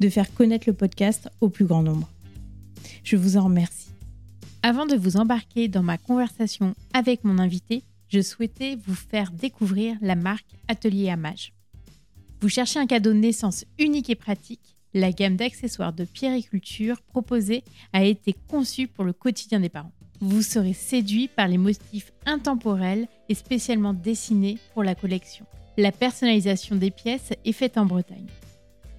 de faire connaître le podcast au plus grand nombre. Je vous en remercie. Avant de vous embarquer dans ma conversation avec mon invité, je souhaitais vous faire découvrir la marque Atelier Amage. Vous cherchez un cadeau de naissance unique et pratique La gamme d'accessoires de pierriculture proposée a été conçue pour le quotidien des parents vous serez séduit par les motifs intemporels et spécialement dessinés pour la collection. La personnalisation des pièces est faite en Bretagne.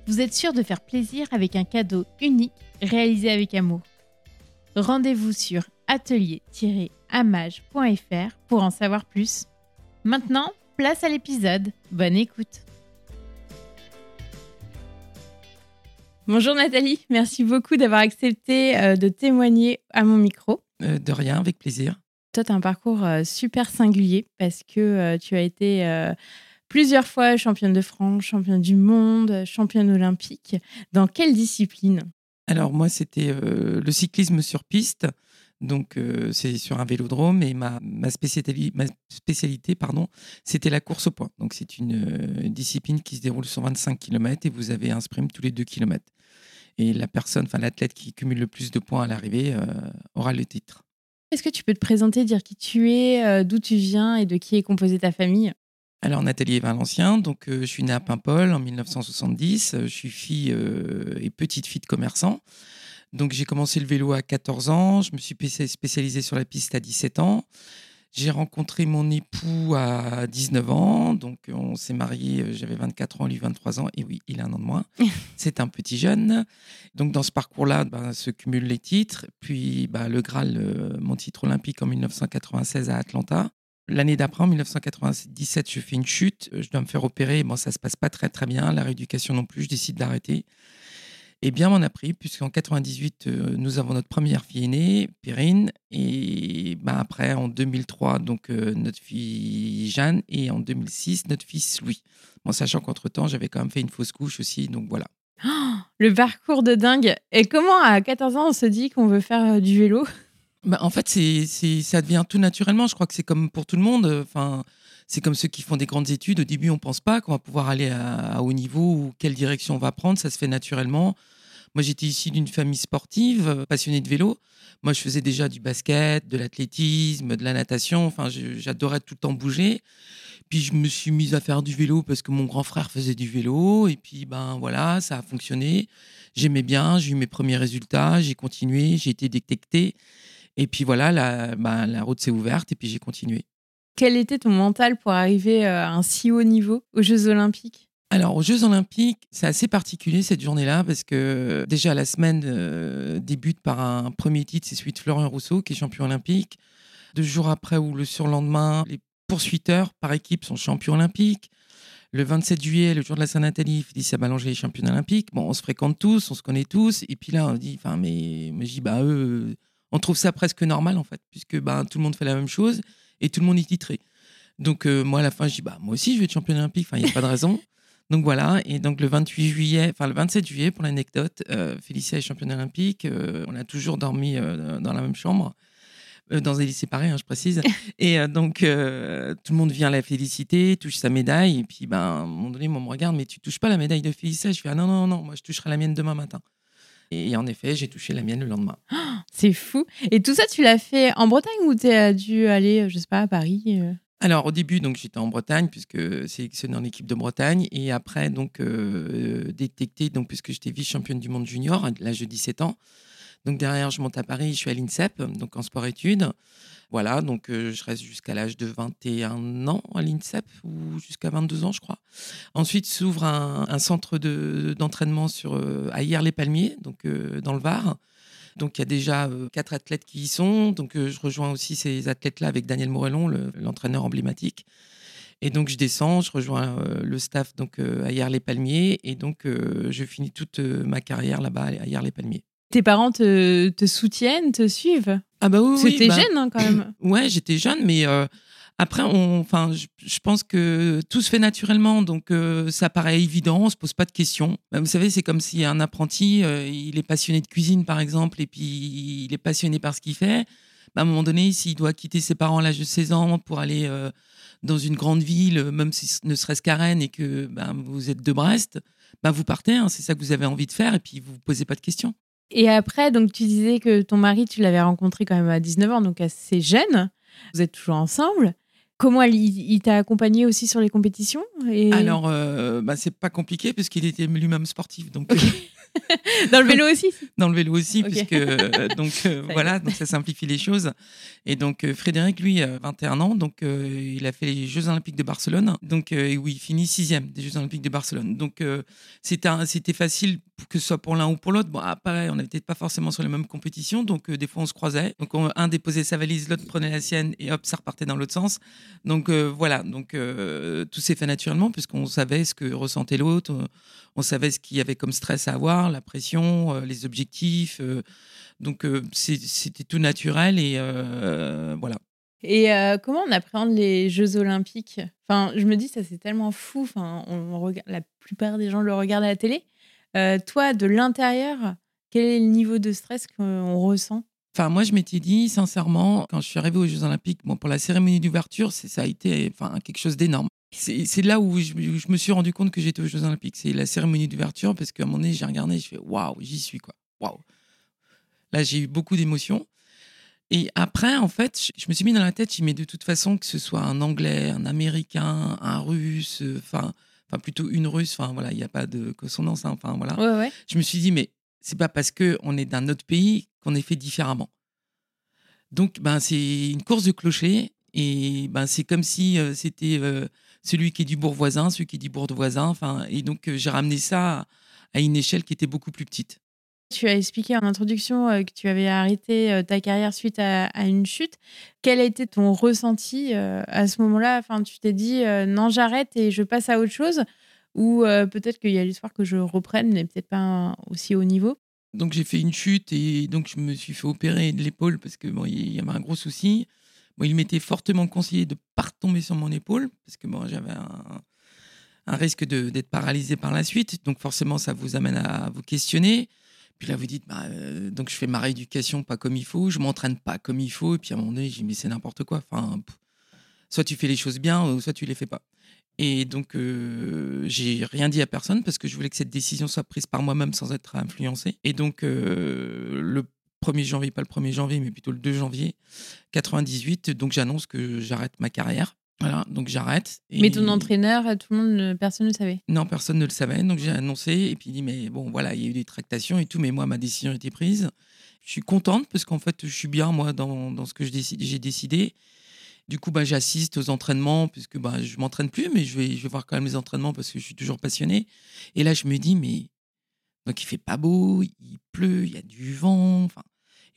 Vous êtes sûr de faire plaisir avec un cadeau unique réalisé avec amour. Rendez-vous sur atelier-amage.fr pour en savoir plus. Maintenant, place à l'épisode. Bonne écoute. Bonjour Nathalie, merci beaucoup d'avoir accepté euh, de témoigner à mon micro. Euh, de rien, avec plaisir. Toi, tu as un parcours euh, super singulier parce que euh, tu as été plusieurs fois championne de France, championne du monde, championne olympique. Dans quelle discipline? Alors moi, c'était le cyclisme sur piste. Donc c'est sur un vélodrome et ma, ma, spécialité, ma spécialité pardon, c'était la course au point. Donc c'est une discipline qui se déroule sur 25 km et vous avez un sprint tous les 2 km et la personne, enfin l'athlète qui cumule le plus de points à l'arrivée euh, aura le titre. Est-ce que tu peux te présenter, dire qui tu es, euh, d'où tu viens et de qui est composée ta famille? Alors Nathalie est Valencien, donc euh, je suis née à Paimpol en 1970. je suis fille et petite fille de commerçant. Donc j'ai commencé le vélo à 14 ans. Je me suis spécialisée sur la piste à 17 ans. J'ai rencontré mon époux à 19 ans, donc on s'est mariés, euh, j'avais 24 ans, lui 23 ans, et oui, il a un an de moins. C'est un petit jeune. Donc dans ce parcours-là, bah, se cumulent les titres, puis bah, le Graal, euh, mon titre olympique en 1996 à Atlanta. L'année d'après, en 1997, je fais une chute, je dois me faire opérer, bon, ça se passe pas très très bien, la rééducation non plus, je décide d'arrêter. Et bien m'en a pris, puisqu'en 98, euh, nous avons notre première fille aînée, Perrine, et ben après, en 2003, donc euh, notre fille Jeanne, et en 2006, notre fils Louis. Bon, sachant qu'entre-temps, j'avais quand même fait une fausse couche aussi, donc voilà. le parcours de dingue. Et comment, à 14 ans, on se dit qu'on veut faire euh, du vélo? Ben, En fait, ça devient tout naturellement. Je crois que c'est comme pour tout le monde. Enfin, c'est comme ceux qui font des grandes études. Au début, on ne pense pas qu'on va pouvoir aller à, haut niveau ou quelle direction on va prendre. Ça se fait naturellement. Moi, j'étais ici d'une famille sportive, passionnée de vélo. Moi, je faisais déjà du basket, de l'athlétisme, de la natation. Enfin, j'adorais tout le temps bouger. Puis je me suis mise à faire du vélo parce que mon grand frère faisait du vélo. Et puis, ben voilà, ça a fonctionné. J'aimais bien, j'ai eu mes premiers résultats, j'ai continué, j'ai été détecté. Et puis voilà, la, ben, la route s'est ouverte et puis j'ai continué. Quel était ton mental pour arriver euh, à un si haut niveau aux Jeux Olympiques? Alors, aux Jeux Olympiques, c'est assez particulier cette journée-là parce que déjà la semaine euh, débute par un premier titre, c'est celui de Florian Rousseau qui est champion olympique. Deux jours après ou le surlendemain, les poursuiteurs par équipe sont champions olympiques. Le 27 juillet, le jour de la Saint-Nathalie, Félicia Ballanger est championne olympique. Bon, on se fréquente tous, on se connaît tous. Et puis là, on dit, enfin, mais, mais bah, eux, on trouve ça presque normal en fait, puisque bah, tout le monde fait la même chose et tout le monde est titré. Donc, euh, moi, à la fin, je dis, bah, moi aussi, je vais être championne olympique. Enfin, il n'y a pas de raison. Donc voilà, et donc le 28 juillet, enfin le 27 juillet pour l'anecdote, euh, Félicia est championne olympique. Euh, on a toujours dormi euh, dans la même chambre, dans des lits séparés, hein, je précise. et donc tout le monde vient la féliciter, touche sa médaille, et puis ben, à un moment donné, on me regarde, mais tu touches pas la médaille de Félicia? Je fais ah non, non, non, moi je toucherai la mienne demain matin. Et en effet, j'ai touché la mienne le lendemain. c'est fou. Et tout ça, tu l'as fait en Bretagne ou tu as dû aller, je sais pas, à Paris alors au début, donc j'étais en Bretagne puisque sélectionné en équipe de Bretagne et après donc euh, détecté donc puisque j'étais vice championne du monde junior à l'âge de 17 ans. Donc derrière, je monte à Paris, je suis à l'INSEP, donc en sport-études. Voilà, donc euh, je reste jusqu'à l'âge de 21 ans à l'INSEP, ou jusqu'à 22 ans, je crois. Ensuite s'ouvre un, centre d'entraînement sur euh, à Hier-les-Palmiers, donc euh, dans le Var. Donc il y a déjà quatre athlètes qui y sont. Donc je rejoins aussi ces athlètes-là avec Daniel Morellon, l'entraîneur emblématique. Et donc je descends, je rejoins le staff donc à Hier-les-Palmiers et donc je finis toute ma carrière là-bas à Hier-les-Palmiers. Tes parents te, soutiennent, te suivent? Ah bah oui, C'était bah jeune hein, quand même. ouais, j'étais jeune, mais euh, après, enfin, je, pense que tout se fait naturellement, donc euh, ça paraît évident, on se pose pas de questions. Bah, vous savez, c'est comme si un apprenti, euh, il est passionné de cuisine par exemple, et puis il est passionné par ce qu'il fait. Bah, à un moment donné, s'il doit quitter ses parents à l'âge de 16 ans pour aller dans une grande ville, même si ce ne serait-ce qu'à Rennes et que vous êtes de Brest, vous partez, hein, c'est ça que vous avez envie de faire, et puis vous ne posez pas de questions. Et après, donc tu disais que ton mari, tu l'avais rencontré quand même à 19 ans, donc assez jeune. Vous êtes toujours ensemble. Comment il, t'a accompagné aussi sur les compétitions et... Alors, euh, bah, c'est pas compliqué parce qu'il était lui-même sportif. Donc, euh, Dans le vélo aussi Dans le vélo aussi, puisque euh, donc euh, voilà, donc ça simplifie les choses. Et donc Frédéric, lui, a 21 ans, donc il a fait les Jeux Olympiques de Barcelone, donc où il finit sixième des Jeux Olympiques de Barcelone. Donc c'était facile que ce soit pour l'un ou pour l'autre. Bon, pareil, on n'était pas forcément sur les mêmes compétitions, donc des fois on se croisait. Donc un déposait sa valise, l'autre prenait la sienne, et hop, ça repartait dans l'autre sens. Donc voilà, donc tout s'est fait naturellement puisqu'on savait ce que ressentait l'autre, on savait ce qu'il y avait comme stress à avoir la pression, euh, les objectifs. Euh, donc euh, c'était tout naturel et voilà. Et comment on appréhende les Jeux Olympiques? Enfin, je me dis ça c'est tellement fou. Enfin, on, regarde, la plupart des gens le regardent à la télé. Toi, de l'intérieur, quel est le niveau de stress qu'on ressent? Enfin, moi, je m'étais dit, sincèrement, quand je suis arrivée aux Jeux Olympiques, pour la cérémonie d'ouverture, ça a été enfin, quelque chose d'énorme. C'est là où je, me suis rendu compte que j'étais aux Jeux Olympiques. C'est la cérémonie d'ouverture parce qu'à un moment donné, j'ai regardé, je fais waouh, j'y suis quoi. Waouh. Là, j'ai eu beaucoup d'émotions. Et après, en fait, je, me suis mis dans la tête, je mais de toute façon, que ce soit un Anglais, un Américain, un Russe, enfin, enfin plutôt une Russe, enfin voilà, il n'y a pas de consonance, hein, enfin voilà. Ouais, ouais. Je me suis dit, mais c'est pas parce que on est d'un autre pays qu'on est fait différemment. Donc, ben, c'est une course de clocher et ben, c'est comme si euh, c'était euh, celui qui est du bourg voisin, celui qui est du bourg voisin. Enfin, et donc, euh, j'ai ramené ça à une échelle qui était beaucoup plus petite. Tu as expliqué en introduction que tu avais arrêté ta carrière suite à, une chute. Quel a été ton ressenti à ce moment-là? Enfin, Tu t'es dit non, j'arrête et je passe à autre chose Ou peut-être qu'il y a l'espoir que je reprenne, mais peut-être pas aussi haut niveau? Donc j'ai fait une chute et donc je me suis fait opérer de l'épaule parce que bon, il y avait un gros souci il m'était fortement conseillé de pas retomber sur mon épaule, parce que bon, j'avais un, risque d'être paralysé par la suite. Donc forcément, ça vous amène à vous questionner. Puis là, vous dites, bah, euh, donc je fais ma rééducation pas comme il faut, je m'entraîne pas comme il faut. Et puis à un moment donné, j'ai mais c'est n'importe quoi. Enfin, soit tu fais les choses bien, soit tu les fais pas. Et donc, euh, j'ai rien dit à personne parce que je voulais que cette décision soit prise par moi-même sans être influencé. Et donc, euh, le 1er janvier, pas le 1er janvier, mais plutôt le 2 janvier 98. Donc j'annonce que j'arrête ma carrière. Voilà, donc j'arrête. Mais ton entraîneur, tout le monde, personne ne le savait? Non, personne ne le savait. Donc j'ai annoncé et puis il dit Mais bon, voilà, il y a eu des tractations et tout, mais moi, ma décision a été prise. Je suis contente parce qu'en fait, je suis bien, moi, dans, dans ce que j'ai décidé. Du coup, bah, j'assiste aux entraînements puisque bah, je m'entraîne plus, mais je vais, je vais voir quand même les entraînements parce que je suis toujours passionné. Et là, je me dis Mais donc il fait pas beau, il pleut, il y a du vent. Enfin,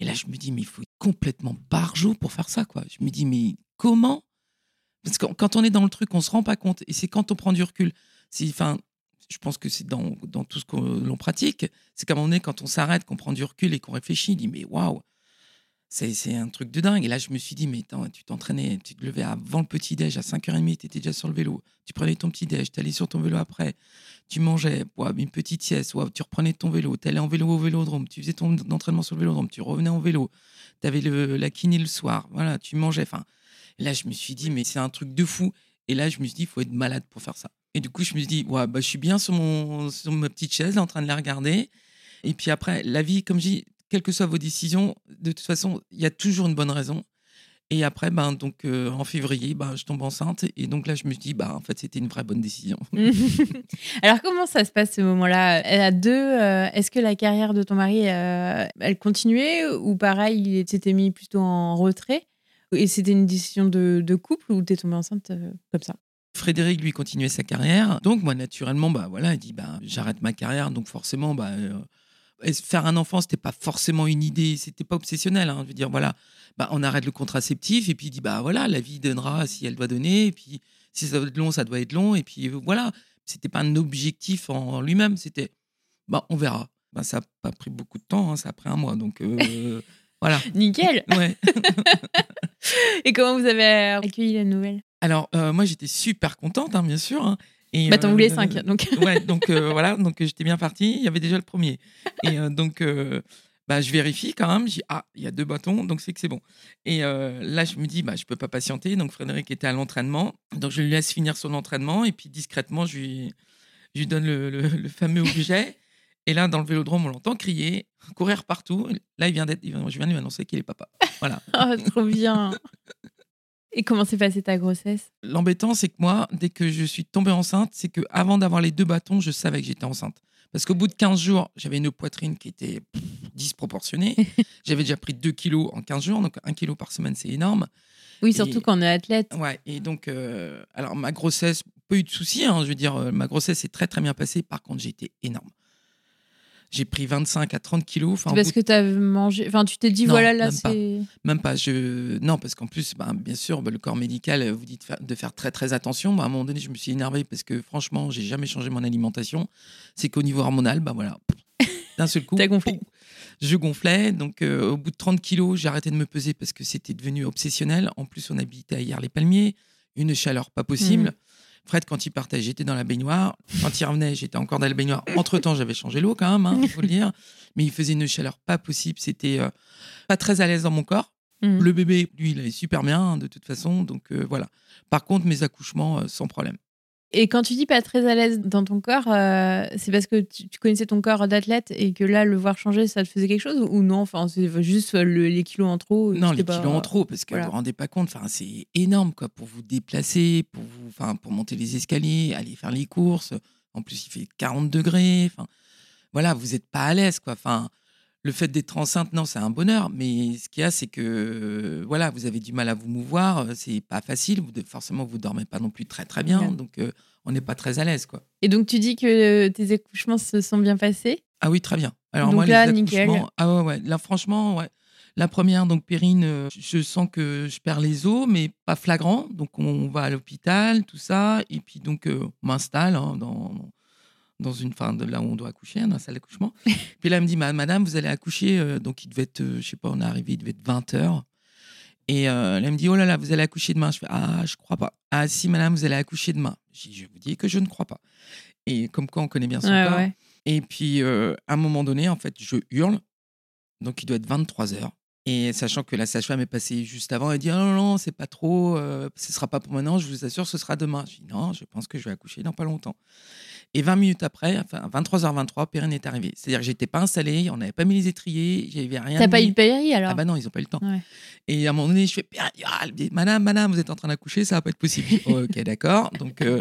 et là, je me dis, mais il faut être complètement barjot pour faire ça, quoi. Je me dis, mais comment Parce que quand on est dans le truc, on se rend pas compte. Et c'est quand on prend du recul. Enfin, je pense que c'est dans, tout ce que l'on pratique. C'est qu'à un moment donné, quand on s'arrête, qu'on prend du recul et qu'on réfléchit, on dit, mais waouh, c'est un truc de dingue. Et là, je me suis dit, mais attends, tu t'entraînais, tu te levais avant le petit-déj, à 5h30, tu étais déjà sur le vélo. Tu prenais ton petit-déj, tu allais sur ton vélo après, tu mangeais, une petite sieste, tu reprenais ton vélo, tu allais en vélo au vélodrome, tu faisais ton entraînement sur le vélodrome, tu revenais en vélo, tu avais la kiné le soir, voilà, tu mangeais. Enfin, là, je me suis dit, mais c'est un truc de fou. Et là, je me suis dit, il faut être malade pour faire ça. Et du coup, je me suis dit, ouais, bah, je suis bien sur, mon, sur ma petite chaise, en train de la regarder. Et puis après, la vie, comme je dis, quelles que soient vos décisions, de toute façon, il y a toujours une bonne raison. Et après, ben, donc, euh, en février, ben, je tombe enceinte. Et donc là, je me dis, bah, en fait, c'était une vraie bonne décision. Alors, comment ça se passe ce moment-là? A deux. euh, Est-ce que la carrière de ton mari, euh, elle continuait ou pareil, il s'était mis plutôt en retrait? Et c'était une décision de, couple ou t'es tombée enceinte euh, comme ça? Frédéric, lui, continuait sa carrière. Donc, moi, naturellement, bah, voilà, il dit bah, j'arrête ma carrière. Donc, forcément, bah, euh, faire un enfant, c'était pas forcément une idée, c'était pas obsessionnel. Hein, je veux dire, voilà, bah, on arrête le contraceptif. Et puis, il dit bah, voilà, la vie donnera si elle doit donner. Et puis, si ça doit être long, ça doit être long. Et puis, euh, voilà, c'était pas un objectif en lui-même. C'était bah, on verra. Bah, ça n'a pas pris beaucoup de temps, hein, ça a pris un mois. Donc, voilà. Nickel Ouais. Et comment vous avez accueilli la nouvelle? Alors, euh, moi, j'étais super contente, hein, bien sûr. hein. Et, Bah, t'en euh, voulais cinq, donc. ouais, donc euh, voilà, donc euh, j'étais bien parti. Il y avait déjà le premier. Et euh, donc, euh, bah, je vérifie quand même. Je dis, ah, il y a deux bâtons, donc c'est que c'est bon. Et euh, là, je me dis, bah, je peux pas patienter. Donc, Frédéric était à l'entraînement. Donc, je lui laisse finir son entraînement. Et puis, discrètement, je lui, je lui donne le, le- le fameux objet. Et là, dans le vélodrome, on l'entend crier, courir partout. Là, il vient d'être, je viens de lui annoncer qu'il est papa. Voilà. Oh, trop bien Et comment s'est passée ta grossesse? L'embêtant, c'est que moi, dès que je suis tombée enceinte, c'est que avant d'avoir les deux bâtons, je savais que j'étais enceinte. Parce qu'au bout de 15 jours, j'avais une poitrine qui était pff, disproportionnée. j'avais déjà pris 2 kilos en 15 jours, donc 1 kilo par semaine, c'est énorme. Oui, surtout quand on est athlète. Ouais, et donc, euh, alors ma grossesse, pas eu de soucis, hein, je veux dire, euh, ma grossesse est très très bien passée. Par contre, été énorme. J'ai pris 25 à 30 kilos. Enfin, parce bout que tu as mangé. Enfin, tu t'es dit, Non, voilà, là, même pas. c'est. Même pas. Je... Non, parce qu'en plus, ben, bien sûr, ben, le corps médical euh, vous dit de faire, de faire très très attention. Ben, à un moment donné, je me suis énervé parce que franchement, j'ai jamais changé mon alimentation. C'est qu'au niveau hormonal, ben voilà, d'un seul coup, T'as gonflé. pouf, je gonflais. Donc, euh, au bout de 30 kilos, j'ai arrêté de me peser parce que c'était devenu obsessionnel. En plus, on habitait à Hier-les-Palmiers, une chaleur pas possible. Mhm. Fred, quand il partait, j'étais dans la baignoire. Quand il revenait, j'étais encore dans la baignoire. Entre-temps, j'avais changé l'eau quand même, il faut le dire. Mais il faisait une chaleur pas possible. C'était euh, pas très à l'aise dans mon corps. Mhm. Le bébé, lui, il allait super bien, hein, de toute façon. Donc euh, voilà. Par contre, mes accouchements, euh, sans problème. Et quand tu dis pas très à l'aise dans ton corps, euh, c'est parce que tu, tu connaissais ton corps d'athlète et que là, le voir changer, ça te faisait quelque chose ou non? Enfin, c'est juste le- les kilos en trop. Non, les pas- kilos en trop, parce que voilà. vous vous rendez pas compte, enfin, c'est énorme quoi, pour vous déplacer, pour, vous, enfin, pour monter les escaliers, aller faire les courses. En plus, il fait 40 degrés. Enfin, voilà, vous n'êtes pas à l'aise. quoi. Enfin, le fait d'être enceinte, non, c'est un bonheur. Mais ce qu'il y a, c'est que euh, voilà, vous avez du mal à vous mouvoir. euh, C'est pas facile. Vous, forcément, vous dormez pas non plus très très bien. Ouais. Donc, euh, on n'est pas très à l'aise. quoi. Et donc, tu dis que tes accouchements se sont bien passés? Ah oui, très bien. Alors Donc moi, là, les nickel. accouchements, ah ouais, ouais. Là, franchement, ouais. La première, donc Périne, je sens que je perds les os, mais pas flagrant. Donc on va à l'hôpital, tout ça, et puis donc on m'installe hein, dans dans une fin de là où on doit accoucher, hein, dans la salle d'accouchement. puis là, elle me dit, Ma- Madame, vous allez accoucher. euh, donc il devait être, euh, je sais pas, on est arrivé, il devait être 20 heures. Et euh, elle me dit, oh là là, vous allez accoucher demain. Je fais, ah, je crois pas. Ah si, Madame, vous allez accoucher demain. Je vous dis que je ne crois pas. Et comme quoi, on connaît bien son Ouais, corps. ouais. Et puis, euh, à un moment donné, en fait, je hurle. Donc, il doit être 23 heures. Et sachant que la sage-femme est passée juste avant, elle dit Ah non, non, c'est pas trop, euh, ce sera pas pour maintenant, je vous assure, ce sera demain. Je dis Non, je pense que je vais accoucher dans pas longtemps. Et 20 minutes après, enfin 23h23, Perrine est arrivée. C'est-à-dire que j'étais pas installée, on n'avait pas mis les étriers, j'avais rien. T'as pas eu de péri alors Ah bah non, ils ont pas eu le temps. Ouais. Et à un moment donné, je fais Perrine, ah, dit, Madame, madame, vous êtes en train d'accoucher, ça va pas être possible. Ok, d'accord. Donc, euh,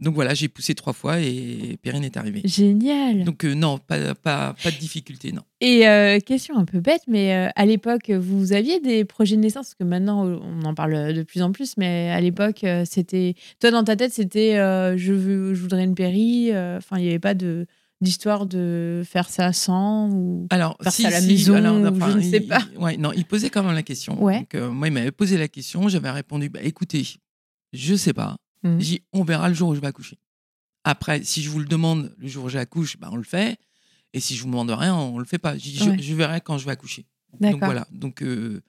donc voilà, j'ai poussé trois fois et Perrine est arrivée. Génial. Donc euh, non, pas, pas, pas de difficulté, non. Et euh, question un peu bête, mais euh, à l'époque, vous aviez des projets de naissance? Parce que maintenant, on en parle de plus en plus, mais à l'époque, c'était. Toi, dans ta tête, c'était je, veux, je voudrais une péri. Enfin, il n'y avait pas de d'histoire de faire ça sans ou Alors, Faire si, ça à la si, maison, alors, ou enfin, je ne sais il- pas. Ouais, non, il posait quand même la question. Ouais. Donc, moi, il m'avait posé la question, j'avais répondu, bah, écoutez, je sais pas. Mhm. J'ai dit, on verra le jour où je vais accoucher. Après, si je vous le demande le jour où j'accouche, bah, on le fait. Et si je vous demande rien, on le fait pas. J'ai dit, je, Ouais. je verrai quand je vais accoucher. Donc D'accord. voilà. Donc euh,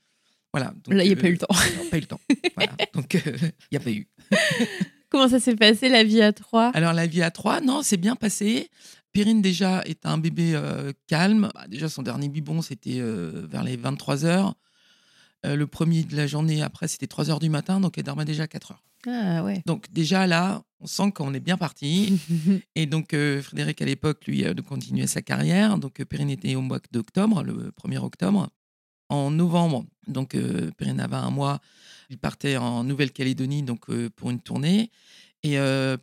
voilà. Donc, Là, il n'y a euh, pas eu le temps. non, pas eu le temps. Voilà. Donc euh, il n'y a pas eu. Comment ça s'est passé la vie à trois? Alors la vie à trois, non, c'est bien passé. Perrine déjà est un bébé calme. Bah, déjà son dernier biberon c'était vers les 23 heures. Le premier de la journée après c'était 3 heures du matin, donc elle dormait déjà 4 heures. Ah ouais. Donc déjà là, on sent qu'on est bien parti. Et donc euh, Frédéric à l'époque lui euh, de continuer sa carrière. Donc euh, Perrine était au mois d'octobre, le 1er octobre. en novembre, donc euh, Perrine avait un mois, il partait en Nouvelle-Calédonie donc pour une tournée. Et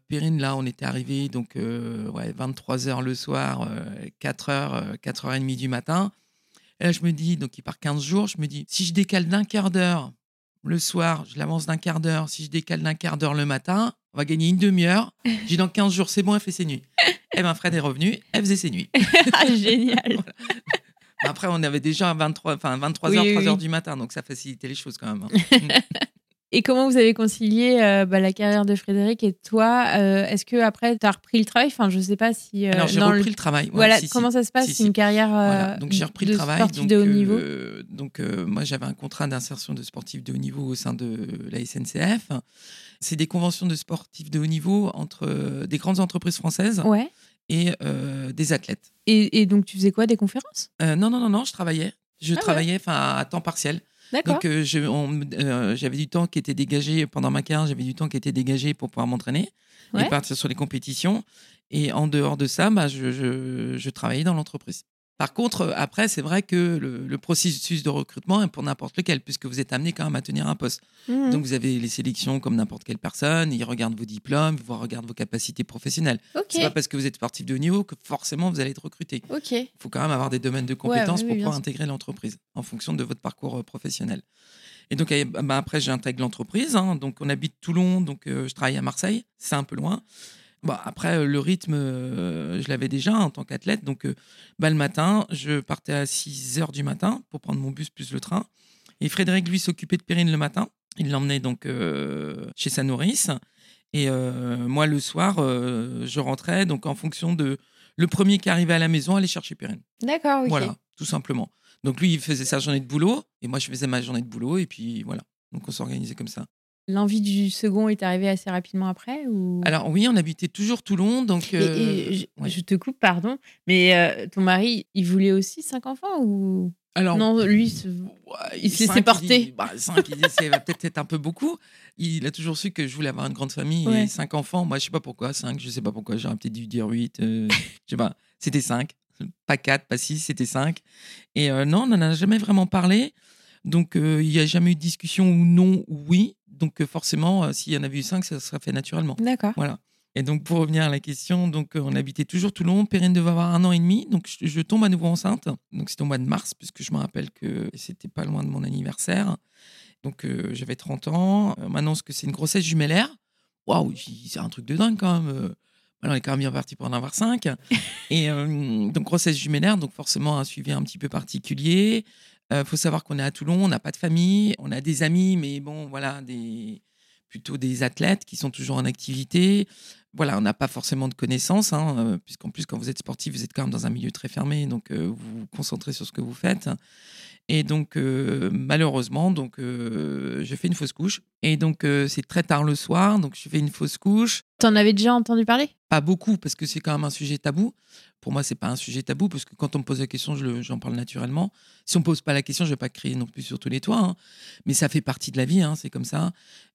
Perrine, là, on était arrivé donc euh, ouais, 23 h le soir, 4 h, 4h30 du matin. Et là, je me dis, donc il part 15 jours, je me dis, si je décale d'un quart d'heure le soir, je l'avance d'un quart d'heure, si je décale d'un quart d'heure le matin, on va gagner une demi-heure. J'ai dans 15 jours, c'est bon, elle fait ses nuits. Et ben Fred est revenu, elle faisait ses nuits. Ah, génial. Voilà. Après, on avait déjà 23, enfin 23h, Oui, oui, 3h oui. du matin, donc ça facilitait les choses quand même. Et comment vous avez concilié euh, bah, la carrière de Frédéric et toi Euh, Est-ce que après tu as repris le travail? Enfin, je sais pas si. euh, Alors, j'ai repris le- le travail. ouais, Voilà, si, si. comment ça se passe Si, une carrière euh, Voilà, donc j'ai repris de le travail. sportif Donc, de haut niveau? donc moi j'avais un contrat d'insertion de sportif de haut niveau au sein de la SNCF. C'est des conventions de sportifs de haut niveau entre des grandes entreprises françaises Ouais. et des athlètes. Et, et donc tu faisais quoi Des conférences? Non, non, non, non, je travaillais. Je ouais. travaillais enfin à temps partiel. Donc euh, euh, j'avais du temps qui était dégagé pendant ma carrière, j'avais du temps qui était dégagé pour pouvoir m'entraîner Ouais. et partir sur les compétitions. Et en dehors de ça, bah, je, je- je travaillais dans l'entreprise. Par contre, euh, après, c'est vrai que le, le processus de recrutement est pour n'importe lequel, puisque vous êtes amené quand même à tenir un poste. Mhm. Donc vous avez les sélections comme n'importe quelle personne, ils regardent vos diplômes, ils regardent vos capacités professionnelles. ok. C'est pas parce que vous êtes sportif de haut niveau que forcément vous allez être recruté. Il faut quand même avoir des domaines de compétences oui, pour pouvoir intégrer l'entreprise en fonction de votre parcours euh, professionnel. Et donc eh, bah, après, j'intègre l'entreprise. hein. donc on habite Toulon, donc euh, je travaille à Marseille. C'est un peu loin. Bon, après, euh, le rythme, euh, je l'avais déjà en tant qu'athlète. Donc euh, bah, le matin, je partais à 6 heures du matin pour prendre mon bus plus le train. Et Frédéric, lui, s'occupait de Perrine le matin. Il l'emmenait donc euh, chez sa nourrice. Et moi, le soir, je rentrais donc en fonction de le premier qui arrivait à la maison, aller chercher Perrine. D'accord, ok. Voilà, tout simplement. Donc lui, il faisait sa journée de boulot et moi, je faisais ma journée de boulot et puis voilà. Donc on s'organisait comme ça. L'envie du second est arrivée assez rapidement après ou... Alors oui, on habitait toujours Toulon, donc. Euh, et je, ouais. je te coupe, pardon, mais euh, ton mari, il voulait aussi cinq enfants ou? Alors, non Lui, il se laissait porter. bah, cinq, il dit, c'est peut-être être un peu beaucoup. Il a toujours su que je voulais avoir une grande famille Ouais. et cinq enfants. Moi, je sais pas pourquoi, cinq, je sais pas pourquoi. J'aurais peut-être dû dire huit. euh, je sais pas. C'était cinq, pas quatre, pas six, c'était cinq. Et euh, non, on n'en a jamais vraiment parlé. Donc, il n'y a jamais eu de discussion ou non ou oui. Donc, euh, forcément, euh, s'il y en avait eu cinq, ça serait fait naturellement. D'accord. Voilà. Et donc, pour revenir à la question, donc, euh, on habitait toujours Toulon. Perrine devait avoir un an et demi. Donc, je, je tombe à nouveau enceinte. Donc, c'était au mois de mars, puisque je me rappelle que c'était pas loin de mon anniversaire. Donc, euh, j'avais 30 ans. On m'annonce que c'est une grossesse jumellaire. Waouh, c'est un truc de dingue quand même. Alors, on est quand même bien parti pour en avoir cinq. Et euh, donc, grossesse jumellaire, donc forcément un suivi un petit peu particulier. Il faut savoir qu'on est à Toulon, on n'a pas de famille, on a des amis, mais bon, voilà, plutôt des athlètes qui sont toujours en activité. Voilà, on n'a pas forcément de connaissances, hein, euh, puisqu'en plus, quand vous êtes sportif, vous êtes quand même dans un milieu très fermé, donc euh, vous vous concentrez sur ce que vous faites. Et donc, euh, malheureusement, donc, euh, je fais une fausse couche. Et donc, euh, c'est très tard le soir, donc je fais une fausse couche. T'en avais déjà entendu parler? Pas beaucoup, parce que c'est quand même un sujet tabou. Pour moi, c'est pas un sujet tabou, parce que quand on me pose la question, j'en parle naturellement. Si on me pose pas la question, je vais pas crier non plus sur tous les toits. hein. Mais ça fait partie de la vie, hein, c'est comme ça.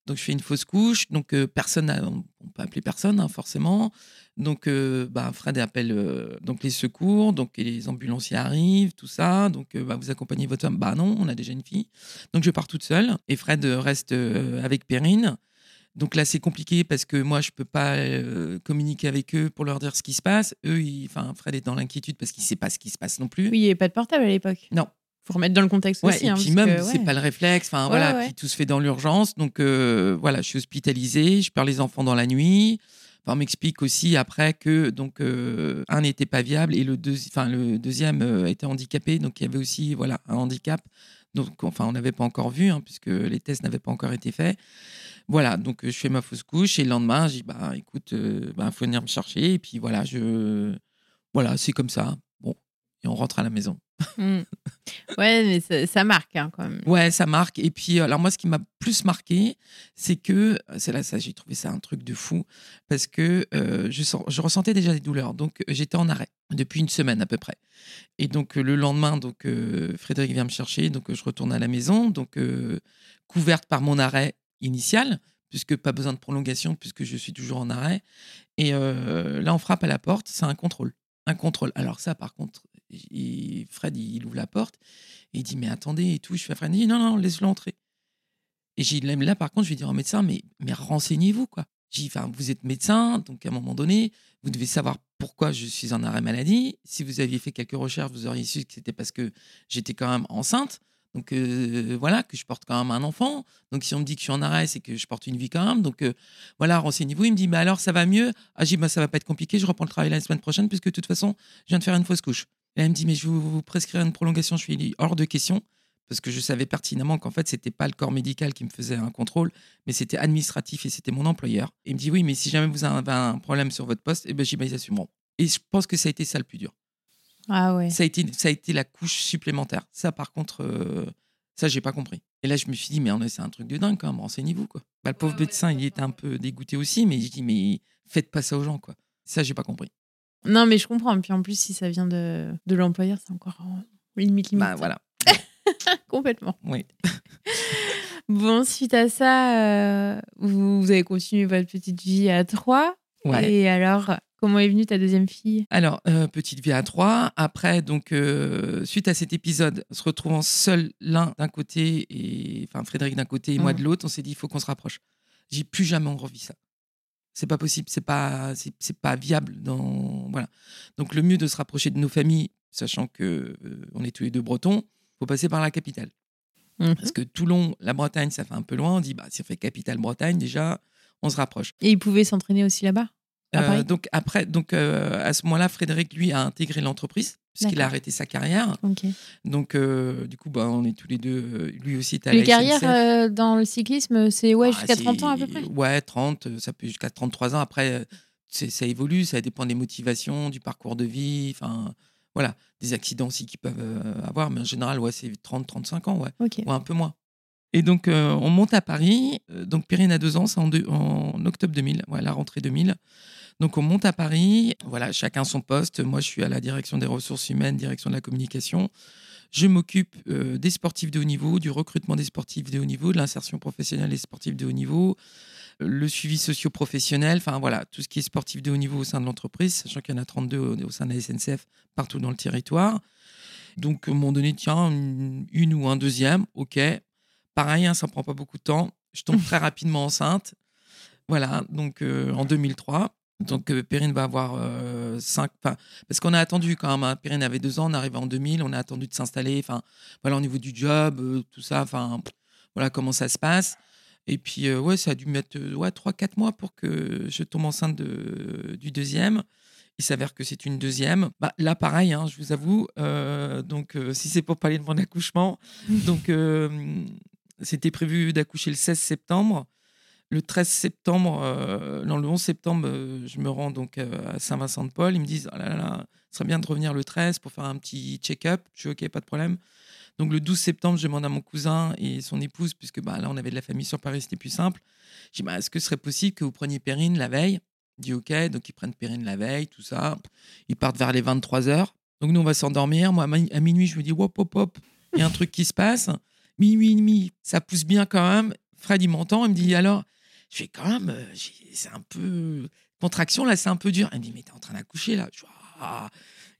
Donc, je fais une fausse couche. Donc, euh, personne, n'a- on peut appeler personne, hein, forcément. Donc, euh, bah, Fred appelle euh, donc les secours. Donc, les ambulanciers arrivent, tout ça. Donc, euh, bah, vous accompagnez votre femme. Bah non, on a déjà une fille. Donc, je pars toute seule. Et Fred reste avec Perrine. Donc là, c'est compliqué parce que moi, je peux pas euh, communiquer avec eux pour leur dire ce qui se passe. Eux, ils- enfin, Fred est dans l'inquiétude parce qu'il sait pas ce qui se passe non plus. Oui, il n'y avait pas de portable à l'époque. Non. Faut remettre dans le contexte Ouais, aussi. et hein, puis même, c'est pas le réflexe. Enfin, voilà, ouais. puis tout se fait dans l'urgence. Donc, euh, voilà, je suis hospitalisée, je perds les enfants dans la nuit. Enfin, on m'explique aussi après que donc euh, un n'était pas viable et le, deuxi- enfin, le deuxième euh, était handicapé. Donc, il y avait aussi voilà, un handicap. Donc, enfin, on n'avait pas encore vu, hein, puisque les tests n'avaient pas encore été faits. Voilà, donc euh, je fais ma fausse couche et le lendemain, je dis bah écoute, il faut venir me chercher et puis voilà, je voilà, c'est comme ça. Bon, et on rentre à la maison. Mm. Ouais, mais ça, ça marque hein, quand même. Ouais, ça marque. Et puis, alors moi, ce qui m'a plus marqué, c'est que, c'est là, ça, j'ai trouvé ça un truc de fou, parce que euh, je, sens- je ressentais déjà des douleurs. Donc, euh, j'étais en arrêt depuis une semaine à peu près. Et donc, euh, le lendemain, donc, euh, Frédéric vient me chercher, donc euh, je retourne à la maison, donc euh, couverte par mon arrêt initial, puisque pas besoin de prolongation, puisque je suis toujours en arrêt. Et euh, là, on frappe à la porte, c'est un contrôle. Un contrôle. Alors ça, par contre, Fred, il ouvre la porte et il dit Mais attendez et tout. Je fais à Fred, il dit, Non, non, laisse-le entrer. Et j'ai là, par contre, je vais dire au médecin Mais, mais renseignez-vous, quoi. J'ai enfin, vous êtes médecin, donc à un moment donné, vous devez savoir pourquoi je suis en arrêt maladie. Si vous aviez fait quelques recherches, vous auriez su que c'était parce que j'étais quand même enceinte. Donc euh, voilà, que je porte quand même un enfant. Donc si on me dit que je suis en arrêt, c'est que je porte une vie quand même. Donc euh, voilà, renseignez-vous. Il me dit, mais alors ça va mieux? Ah, j'ai bah, ça va pas être compliqué, je reprends le travail la semaine prochaine, puisque de toute façon, je viens de faire une fausse couche. Et elle me dit, mais je vais vous prescrire une prolongation. Je suis hors de question, parce que je savais pertinemment qu'en fait, c'était pas le corps médical qui me faisait un contrôle, mais c'était administratif et c'était mon employeur. Il me dit, oui, mais si jamais vous avez un problème sur votre poste, eh ben, j'y ils assumeront. Et je pense que ça a été ça le plus dur. Ah ouais. Ça a été, ça a été la couche supplémentaire. Ça, par contre, euh, ça, j'ai pas compris. Et là, je me suis dit, mais c'est un truc de dingue quand même, renseignez-vous. Quoi. Bah, le pauvre médecin, il était un peu dégoûté aussi, mais je dis, mais faites pas ça aux gens. quoi. Ça, j'ai pas compris. Non, mais je comprends. Puis en plus, si ça vient de, de l'employeur, c'est encore limite, limite. Bah, voilà. Complètement. Oui. bon, suite à ça, euh, vous, vous, avez continué votre petite vie à trois. Ouais. Et alors, Comment est venue ta deuxième fille? Alors, euh, petite vie à trois. Après, donc, euh, suite à cet épisode, se retrouvant seul l'un d'un côté, et enfin Frédéric d'un côté et moi mmh. de l'autre, on s'est dit il faut qu'on se rapproche. J'ai plus jamais revit ça. C'est pas possible, c'est pas, c'est pas viable. Dans voilà. Donc le mieux de se rapprocher de nos familles, sachant que euh, on est tous les deux Bretons, faut passer par la capitale. Mmh. Parce que Toulon, la Bretagne, ça fait un peu loin. On dit bah si on fait capitale Bretagne déjà, on se rapproche. Et ils pouvaient s'entraîner aussi là-bas? Euh, donc après, donc euh, à ce moment-là, Frédéric lui a intégré l'entreprise puisqu'il a arrêté sa carrière. Donc euh, du coup, bah, on est tous les deux. Lui aussi est à Les carrières dans le cyclisme, c'est ouais ah, jusqu'à 30 ans à peu près. Ouais, 30, ça peut jusqu'à 33 ans. Après, ça évolue, ça dépend des motivations, du parcours de vie, enfin voilà, des accidents aussi qu'ils peuvent avoir, mais en général, ouais, c'est 30-35 ans, ouais, ou un peu moins. Et donc, on monte à Paris. Donc, Périne a deux ans, c'est en, octobre 2000, ouais, la rentrée 2000. Donc on monte à Paris, voilà, chacun son poste. Moi, je suis à la direction des ressources humaines, direction de la communication. Je m'occupe euh, des sportifs de haut niveau, du recrutement des sportifs de haut niveau, de l'insertion professionnelle des sportifs de haut niveau, le suivi socio-professionnel, enfin voilà, tout ce qui est sportif de haut niveau au sein de l'entreprise, sachant qu'il y en a 32 au, sein de la SNCF partout dans le territoire. Donc, moment donné, tiens, une, ou un deuxième, ok. Pareil, hein, ça ne prend pas beaucoup de temps. Je tombe très rapidement enceinte. Voilà, donc euh, en 2003. Donc euh, Perrine va avoir 5. Euh, parce qu'on a attendu quand même. Hein. Perrine avait deux ans, on arrive en 2000, on a attendu de s'installer. Enfin, voilà, au niveau du job, euh, tout ça. Enfin, voilà comment ça se passe. Et puis, ouais, ça a dû mettre ouais, 3-4 mois pour que je tombe enceinte de, du deuxième. Il s'avère que c'est une deuxième. Bah, là, pareil, hein, je vous avoue. donc, si c'est pour parler de mon accouchement, donc c'était prévu d'accoucher le 16 septembre le 13 septembre, euh, non, le 11 septembre, euh, je me rends donc euh, à Saint-Vincent-de-Paul. Ils me disent, oh là ce serait bien de revenir le 13 pour faire un petit check-up. Je suis OK, pas de problème. Donc le 12 septembre, je demande à mon cousin et son épouse, puisque bah, là, on avait de la famille sur Paris, c'était plus simple. Je dis, bah, est-ce que ce serait possible que vous preniez Périne la veille? Il dit, OK, donc ils prennent Périne la veille, tout ça. Ils partent vers les 23 h Donc nous, on va s'endormir. Moi, à minuit, je me dis, hop, hop, hop, il y a un truc qui se passe. Minuit et demi, ça pousse bien quand même. Fred, il m'entend, il me dit, alors je fais quand même, euh, c'est un peu. Contraction, là, c'est un peu dur. Elle me dit, mais t'es en train d'accoucher, là. Je ah.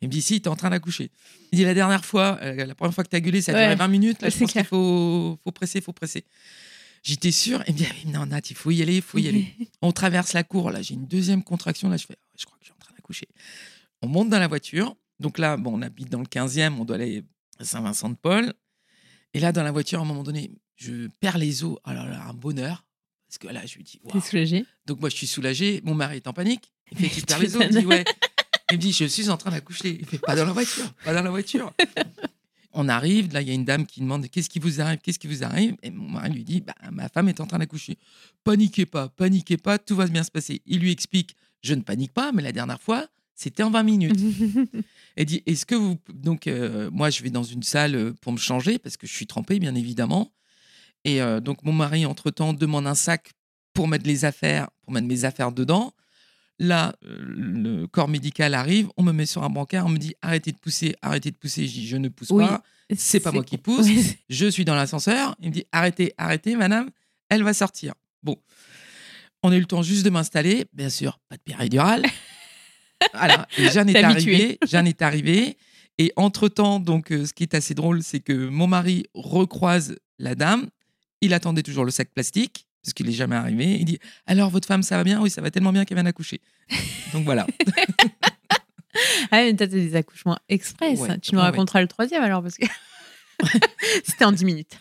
Il me dit, si, t'es en train d'accoucher. Il dit, la dernière fois, euh, la première fois que t'as gueulé, ça a duré 20 minutes. Là, je pense qu'il faut, faut presser, faut presser. J'étais sûre. Il me dit, ah, non, Nat, il faut y aller, il faut y aller. On traverse la cour. Là, j'ai une deuxième contraction. Là, je fais, je crois que je suis en train d'accoucher. On monte dans la voiture. Donc là, bon, on habite dans le 15e, on doit aller à Saint-Vincent-de-Paul. Et là, dans la voiture, à un moment donné, je perds les os. Alors là, un bonheur. Parce que là, je lui dis. T'es soulagé Donc moi, je suis soulagé. Mon mari est en panique. Il fait qu'il perd les os. Il me dit ouais. Il me dit je suis en train d'accoucher. Il fait pas dans la voiture, pas dans la voiture. On arrive, là, il y a une dame qui demande qu'est-ce qui vous arrive, qu'est-ce qui vous arrive? Et mon mari lui dit bah, ma femme est en train d'accoucher. Paniquez pas, paniquez pas, tout va bien se passer. Il lui explique je ne panique pas, mais la dernière fois, c'était en 20 minutes. Elle dit est-ce que vous. Donc, euh, moi, je vais dans une salle euh, pour me changer parce que je suis trempée, bien évidemment. Et euh, donc, mon mari, entre-temps, demande un sac pour mettre les affaires, pour mettre mes affaires dedans. Là, euh, le corps médical arrive, on me met sur un brancard, on me dit arrêtez de pousser, arrêtez de pousser. Je dis je ne pousse pas, c'est pas moi qui pousse. Je suis dans l'ascenseur. Il me dit arrêtez, arrêtez, madame, elle va sortir. Bon, on a eu le temps juste de m'installer. Bien sûr, pas de péridurale. voilà, Jeanne est arrivée. Jeanne est arrivée. Et entre-temps, donc, euh, ce qui est assez drôle, c'est que mon mari recroise la dame. Il attendait toujours le sac plastique, parce qu'il n'est jamais arrivé. Il dit Alors, votre femme, ça va bien? Oui, ça va tellement bien qu'elle vient d'accoucher. donc voilà. Ah, mais t'as des accouchements express. Ouais, tu nous ouais, raconteras le troisième alors, parce que c'était en 10 minutes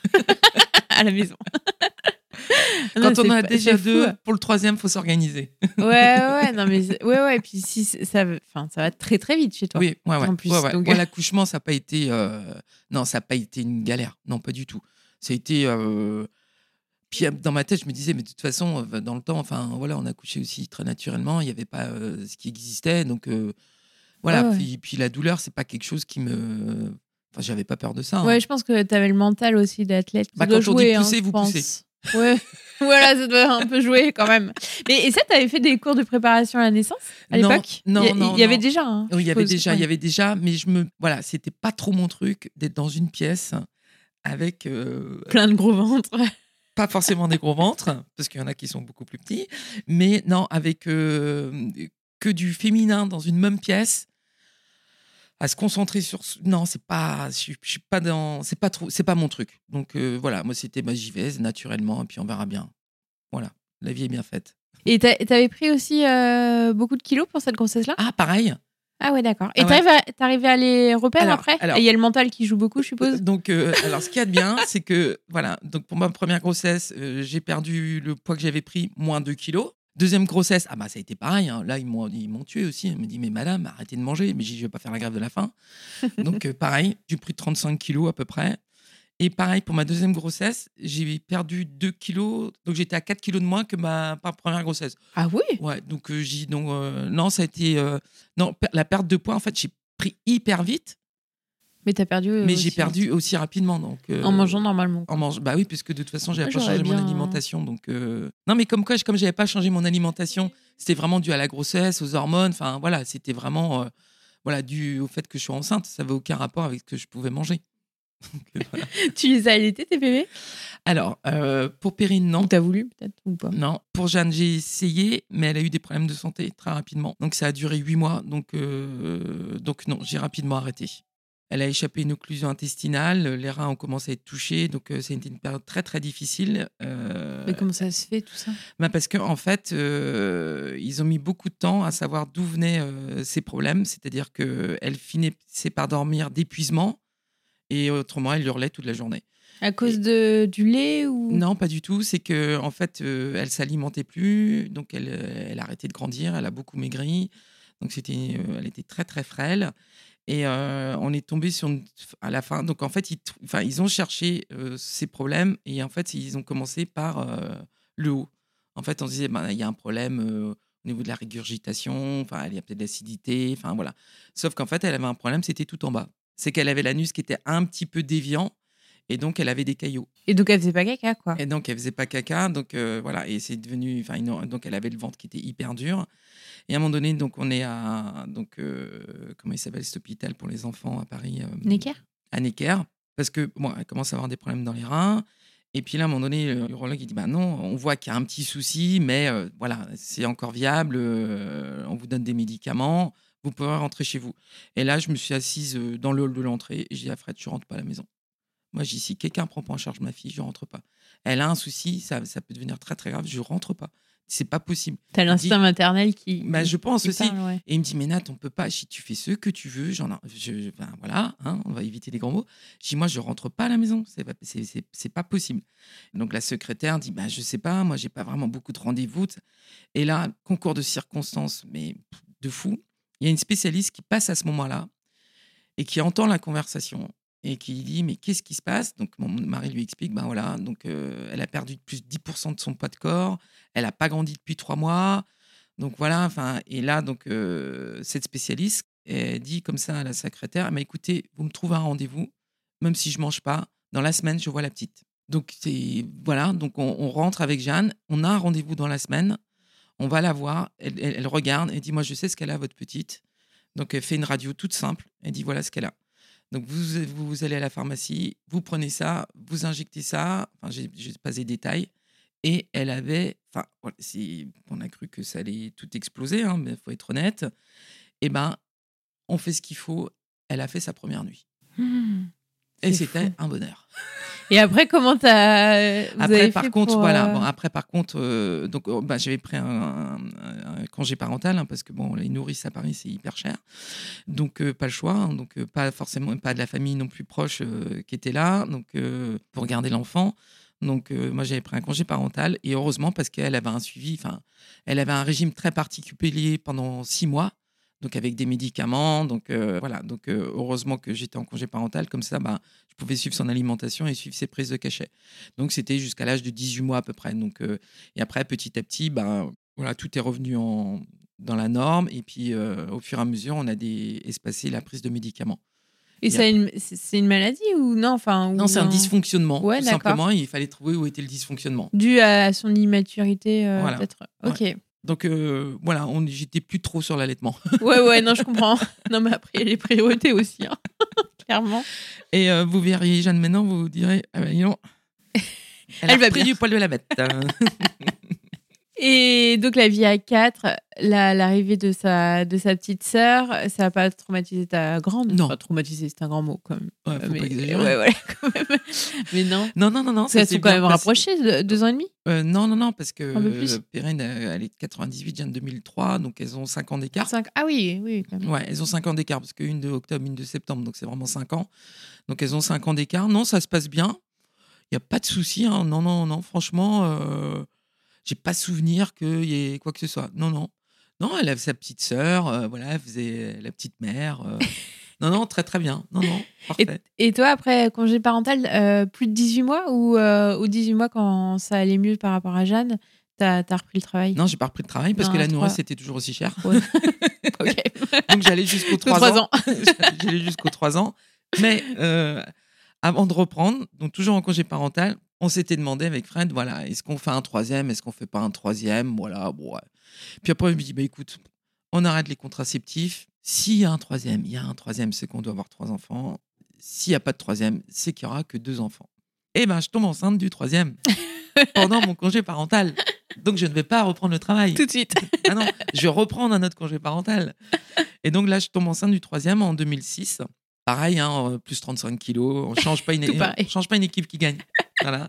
à la maison. Non, Quand on c'est a pas- déjà fou. deux, pour le troisième, faut s'organiser. Ouais, ouais, non, mais ouais, ouais. Et puis si ça, va- enfin, ça va très très vite chez toi. Oui, ouais, ouais. En plus, Ouais, ouais. donc- Moi, l'accouchement, ça n'a pas été. euh, Non, ça n'a pas été une galère. Non, pas du tout. Ça a été. euh, Puis euh, dans ma tête, je me disais, mais de toute façon, dans le temps, enfin, voilà, on a couché aussi très naturellement. Il n'y avait pas euh, ce qui existait. Donc, voilà. Puis, puis la douleur, c'est pas quelque chose qui me. Enfin, j'avais pas peur de ça. hein. Ouais, je pense que tu avais le mental aussi d'athlète. Bah, quand on dit hein, pousser, vous pense. Ouais, voilà, ça doit un peu jouer quand même. Mais et ça, tu avais fait des cours de préparation à la naissance à l'époque? non, Il y, non, il y avait déjà. hein, Oui, il y avait déjà, il y avait déjà, mais je me, voilà, c'était pas trop mon truc d'être dans une pièce avec euh, plein de gros ventres. pas forcément des gros ventres, parce qu'il y en a qui sont beaucoup plus petits, mais non, avec euh, que du féminin dans une même pièce, à se concentrer sur. Non, c'est pas, je, suis- je suis pas dans, c'est pas trop, c'est pas mon truc. Donc euh, voilà, moi c'était, bah, j'y vais naturellement, et puis on verra bien. Voilà, la vie est bien faite. Et t'a- t'avais pris aussi euh, beaucoup de kilos pour cette grossesse-là? Ah, pareil. Ah ouais, d'accord. Et Ah ouais. t'arrives à, à les repères Alors, après? alors- Et il y a le mental qui joue beaucoup, je suppose? Donc, euh, alors, ce qu'il y a de bien, c'est que, voilà, donc pour ma première grossesse, euh, j'ai perdu le poids que j'avais pris, moins 2 kilos. Deuxième grossesse, ah bah ça a été pareil. hein. Là, ils m'ont, ils m'ont tué aussi. Ils me dit, mais madame, arrêtez de manger. Mais je vais pas faire la grève de la faim. Donc, euh, pareil, j'ai pris 35 kilos à peu près. Et pareil, pour ma deuxième grossesse, j'ai perdu 2 kilos. Donc, j'étais à 4 kilos de moins que ma, ma première grossesse. Ah oui? Ouais, donc, euh, j'ai, donc euh, non, ça a été. non, la perte de poids, en fait, j'ai pris hyper vite, Mais t'as perdu. euh, mais j'ai perdu aussi rapidement. Donc, euh, En mangeant normalement. en mange... Bah oui, puisque de toute façon, j'avais Moi, pas changé mon alimentation. Donc, euh, Non, mais comme quoi, comme j'avais pas changé mon alimentation, c'était vraiment dû à la grossesse, aux hormones. Enfin, voilà, c'était vraiment euh, voilà, dû au fait que je suis enceinte. Ça n'avait aucun rapport avec ce que je pouvais manger. Donc, voilà. Tu les as allaités, tes bébés? Alors, pour Perrine, non. T'as voulu, peut-être Ou pas? Non, pour Jeanne, j'ai essayé, mais elle a eu des problèmes de santé très rapidement. Donc ça a duré huit mois. Donc, donc non, j'ai rapidement arrêté. Elle a échappé une occlusion intestinale, les reins ont commencé à être touchés, donc euh, c'était une période très très difficile. Euh, Mais comment ça se fait, tout ça? Bah parce qu'en en fait, euh, ils ont mis beaucoup de temps à savoir d'où venaient euh, ces problèmes. C'est-à-dire qu'elle finissait par dormir d'épuisement et autrement, elle hurlait toute la journée. À cause de, du lait ou? Non, pas du tout. C'est que en fait, euh, elle s'alimentait plus, donc elle, elle a arrêté de grandir. Elle a beaucoup maigri, donc c'était, euh, elle était très très frêle. Et on est tombé sur une- à la fin. Donc en fait, ils, enfin, ils ont cherché ces problèmes et en fait, ils ont commencé par le haut. En fait, on se disait, ben, il y a un problème au niveau de la régurgitation. Enfin, il y a peut-être l'acidité. Enfin voilà. Sauf qu'en fait, elle avait un problème, c'était tout en bas. C'est qu'elle avait l'anus qui était un petit peu déviant et donc elle avait des caillots. Et donc elle faisait pas caca, quoi. Et donc, elle faisait pas caca. Donc, euh, voilà. Et c'est devenu. Enfin, donc, elle avait le ventre qui était hyper dur. Et à un moment donné, donc, on est à. Donc, euh, comment il s'appelle cet hôpital pour les enfants à Paris euh, Necker? À Necker. Parce que, bon, elle commence à avoir des problèmes dans les reins. Et puis là, à un moment donné, le urologue, il dit Bah non, on voit qu'il y a un petit souci, mais euh, voilà, c'est encore viable. on vous donne des médicaments. Vous pouvez rentrer chez vous. Et là, je me suis assise dans le hall de l'entrée et j'ai dit à Fred Je rentre pas à la maison. Moi, j'ai dit, si quelqu'un prend pas en charge ma fille, je rentre pas. Elle a un souci, ça, ça peut devenir très très grave, je rentre pas. C'est pas possible. T'as l'instinct maternel qui. Bah, je pense aussi. parle, ouais. Et il me dit, mais Nat, on peut pas. Si tu fais ce que tu veux, j'en je, ben, voilà, hein, on va éviter les grands mots. Je dis, moi, je rentre pas à la maison. C'est pas, c'est, pas possible. Donc la secrétaire dit, bah, je sais pas, moi, j'ai pas vraiment beaucoup de rendez-vous. Et là, concours de circonstances, mais de fou. Il y a une spécialiste qui passe à ce moment-là et qui entend la conversation et qui dit mais qu'est-ce qui se passe? Donc mon mari lui explique ben voilà donc euh, elle a perdu plus de 10% de son poids de corps elle a pas grandi depuis trois mois. Donc voilà enfin et là donc euh, cette spécialiste dit comme ça à la secrétaire mais écoutez vous me trouvez un rendez-vous même si je mange pas dans la semaine je vois la petite. Donc voilà donc on, rentre avec Jeanne on a un rendez-vous dans la semaine on va la voir elle, elle- regarde elle dit moi je sais ce qu'elle a votre petite. Donc elle fait une radio toute simple elle dit voilà ce qu'elle a donc, vous, vous, allez à la pharmacie, vous prenez ça, vous injectez ça. Enfin, j'ai pas les détails. Et elle avait. Enfin, on a cru que ça allait tout exploser, hein, mais il faut être honnête. Eh ben, on fait ce qu'il faut. elle a fait sa première nuit. Hmm. Et c'était un bonheur. Et après, comment t'as. vous Après, par fait contre, voilà. euh, Bon, après, par contre, euh, donc, oh, bah, j'avais pris un, un- un congé parental hein, parce que bon, les nourrices à Paris, c'est hyper cher. Donc, euh, pas le choix. hein, donc, euh, pas forcément, pas de la famille non plus proche euh, qui était là. Donc, euh, pour garder l'enfant. Donc, euh, moi, j'avais pris un congé parental et heureusement parce qu'elle avait un suivi. Enfin, elle avait un régime très particulier pendant six mois. Donc, avec des médicaments. Donc, euh, voilà. Donc, euh, heureusement que j'étais en congé parental. Comme ça, bah, je pouvais suivre son alimentation et suivre ses prises de cachet. Donc c'était jusqu'à l'âge de 18 mois à peu près. Donc, euh, et après, petit à petit, ben, voilà, tout est revenu en, dans la norme. Et puis, au fur et à mesure, on a des, espacé la prise de médicaments. Et c'est une maladie ou non enfin, Non, c'est un dysfonctionnement. Ouais, tout simplement, il fallait trouver où était le dysfonctionnement. Dû à son immaturité, Voilà. peut-être. Ok. Donc euh, voilà, on j'étais plus trop sur l'allaitement. Ouais, ouais, non, je comprends. Non, mais après, il y a les priorités aussi, hein. clairement. Et euh, vous verriez Jeanne maintenant, vous vous direz, ah ben, dis donc, elle, Elle a va pris bien. du poil de la bête. Et donc, la vie à quatre, la- l'arrivée de sa, de sa petite sœur, ça n'a pas traumatisé ta grande? Non. Pas traumatisé, c'est un grand mot, quand même. Ouais, faut mais, pas exagérer. ouais, ouais, quand même. Mais non. Non, non, non, non. Ça sont quand même rapprochés, de- deux ans et demi? Euh, non, non, non, parce que euh, Perrine, euh, elle est de 98, Jeanne 2003, donc elles ont 5 ans d'écart. Cinq- Ah oui, oui, quand même. Ouais, elles ont 5 ans d'écart, parce qu'une de octobre, une de septembre, donc c'est vraiment 5 ans. Donc elles ont 5 ans d'écart. Non, ça se passe bien. Il n'y a pas de souci. hein. Non, non, non, franchement, euh, j'ai pas souvenir qu'il y ait quoi que ce soit. Non, non. Non, elle avait sa petite sœur, euh, voilà, elle faisait la petite mère. euh. non, non, très, très bien. Non, non, parfait. Et toi, après congé parental, euh, plus de 18 mois ou, euh, ou 18 mois quand ça allait mieux par rapport à Jeanne, t'as as repris le travail? Non, j'ai pas repris de travail parce Non, que la nourrice c'était toujours aussi. Ouais. Ok. Donc j'allais jusqu'aux Tous 3, trois ans. j'allais jusqu'aux 3 ans. Mais avant de reprendre, donc toujours en congé parental, on s'était demandé avec Fred, voilà, est-ce qu'on fait un troisième, est-ce qu'on fait pas un troisième, voilà, bon, ouais. Puis après, je me dis, bah écoute, on arrête les contraceptifs. S'il y a un troisième, il y a un troisième, c'est qu'on doit avoir trois enfants. S'il n'y a pas de troisième, c'est qu'il y aura que deux enfants. Eh ben, je tombe enceinte du troisième pendant mon congé parental. Donc, je ne vais pas reprendre le travail. Tout de suite. Ah non, je vais reprendre un autre congé parental. Et donc là, je tombe enceinte du troisième en 2006. Pareil, hein, euh, plus 35 kilos. On change pas une, on change pas une équipe qui gagne. Voilà,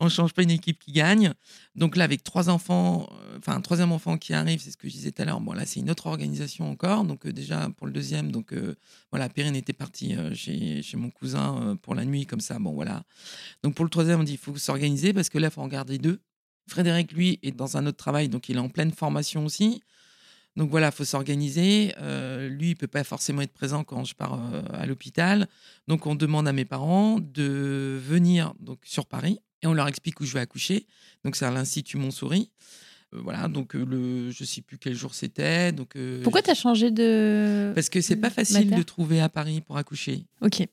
on change pas une équipe qui gagne. Donc là, avec trois enfants, euh, enfin un troisième enfant qui arrive, c'est ce que je disais tout à l'heure. Bon là, c'est une autre organisation encore. Donc euh, déjà pour le deuxième, donc euh, voilà, Perrine était partie chez, chez mon cousin pour la nuit comme ça. Bon voilà. Donc pour le troisième, on dit il faut s'organiser parce que là, faut en garder deux. Frédéric, lui, est dans un autre travail, donc il est en pleine formation aussi. Donc voilà, il faut s'organiser. Euh, lui, il peut pas forcément être présent quand je pars euh, à l'hôpital. Donc on demande à mes parents de venir donc sur Paris et on leur explique où je vais accoucher. Donc c'est à l'Institut Montsouris. Euh, voilà, donc le, je sais plus quel jour c'était. Donc Pourquoi t'as changé de. Parce que c'est pas facile de trouver à Paris pour accoucher. Ok.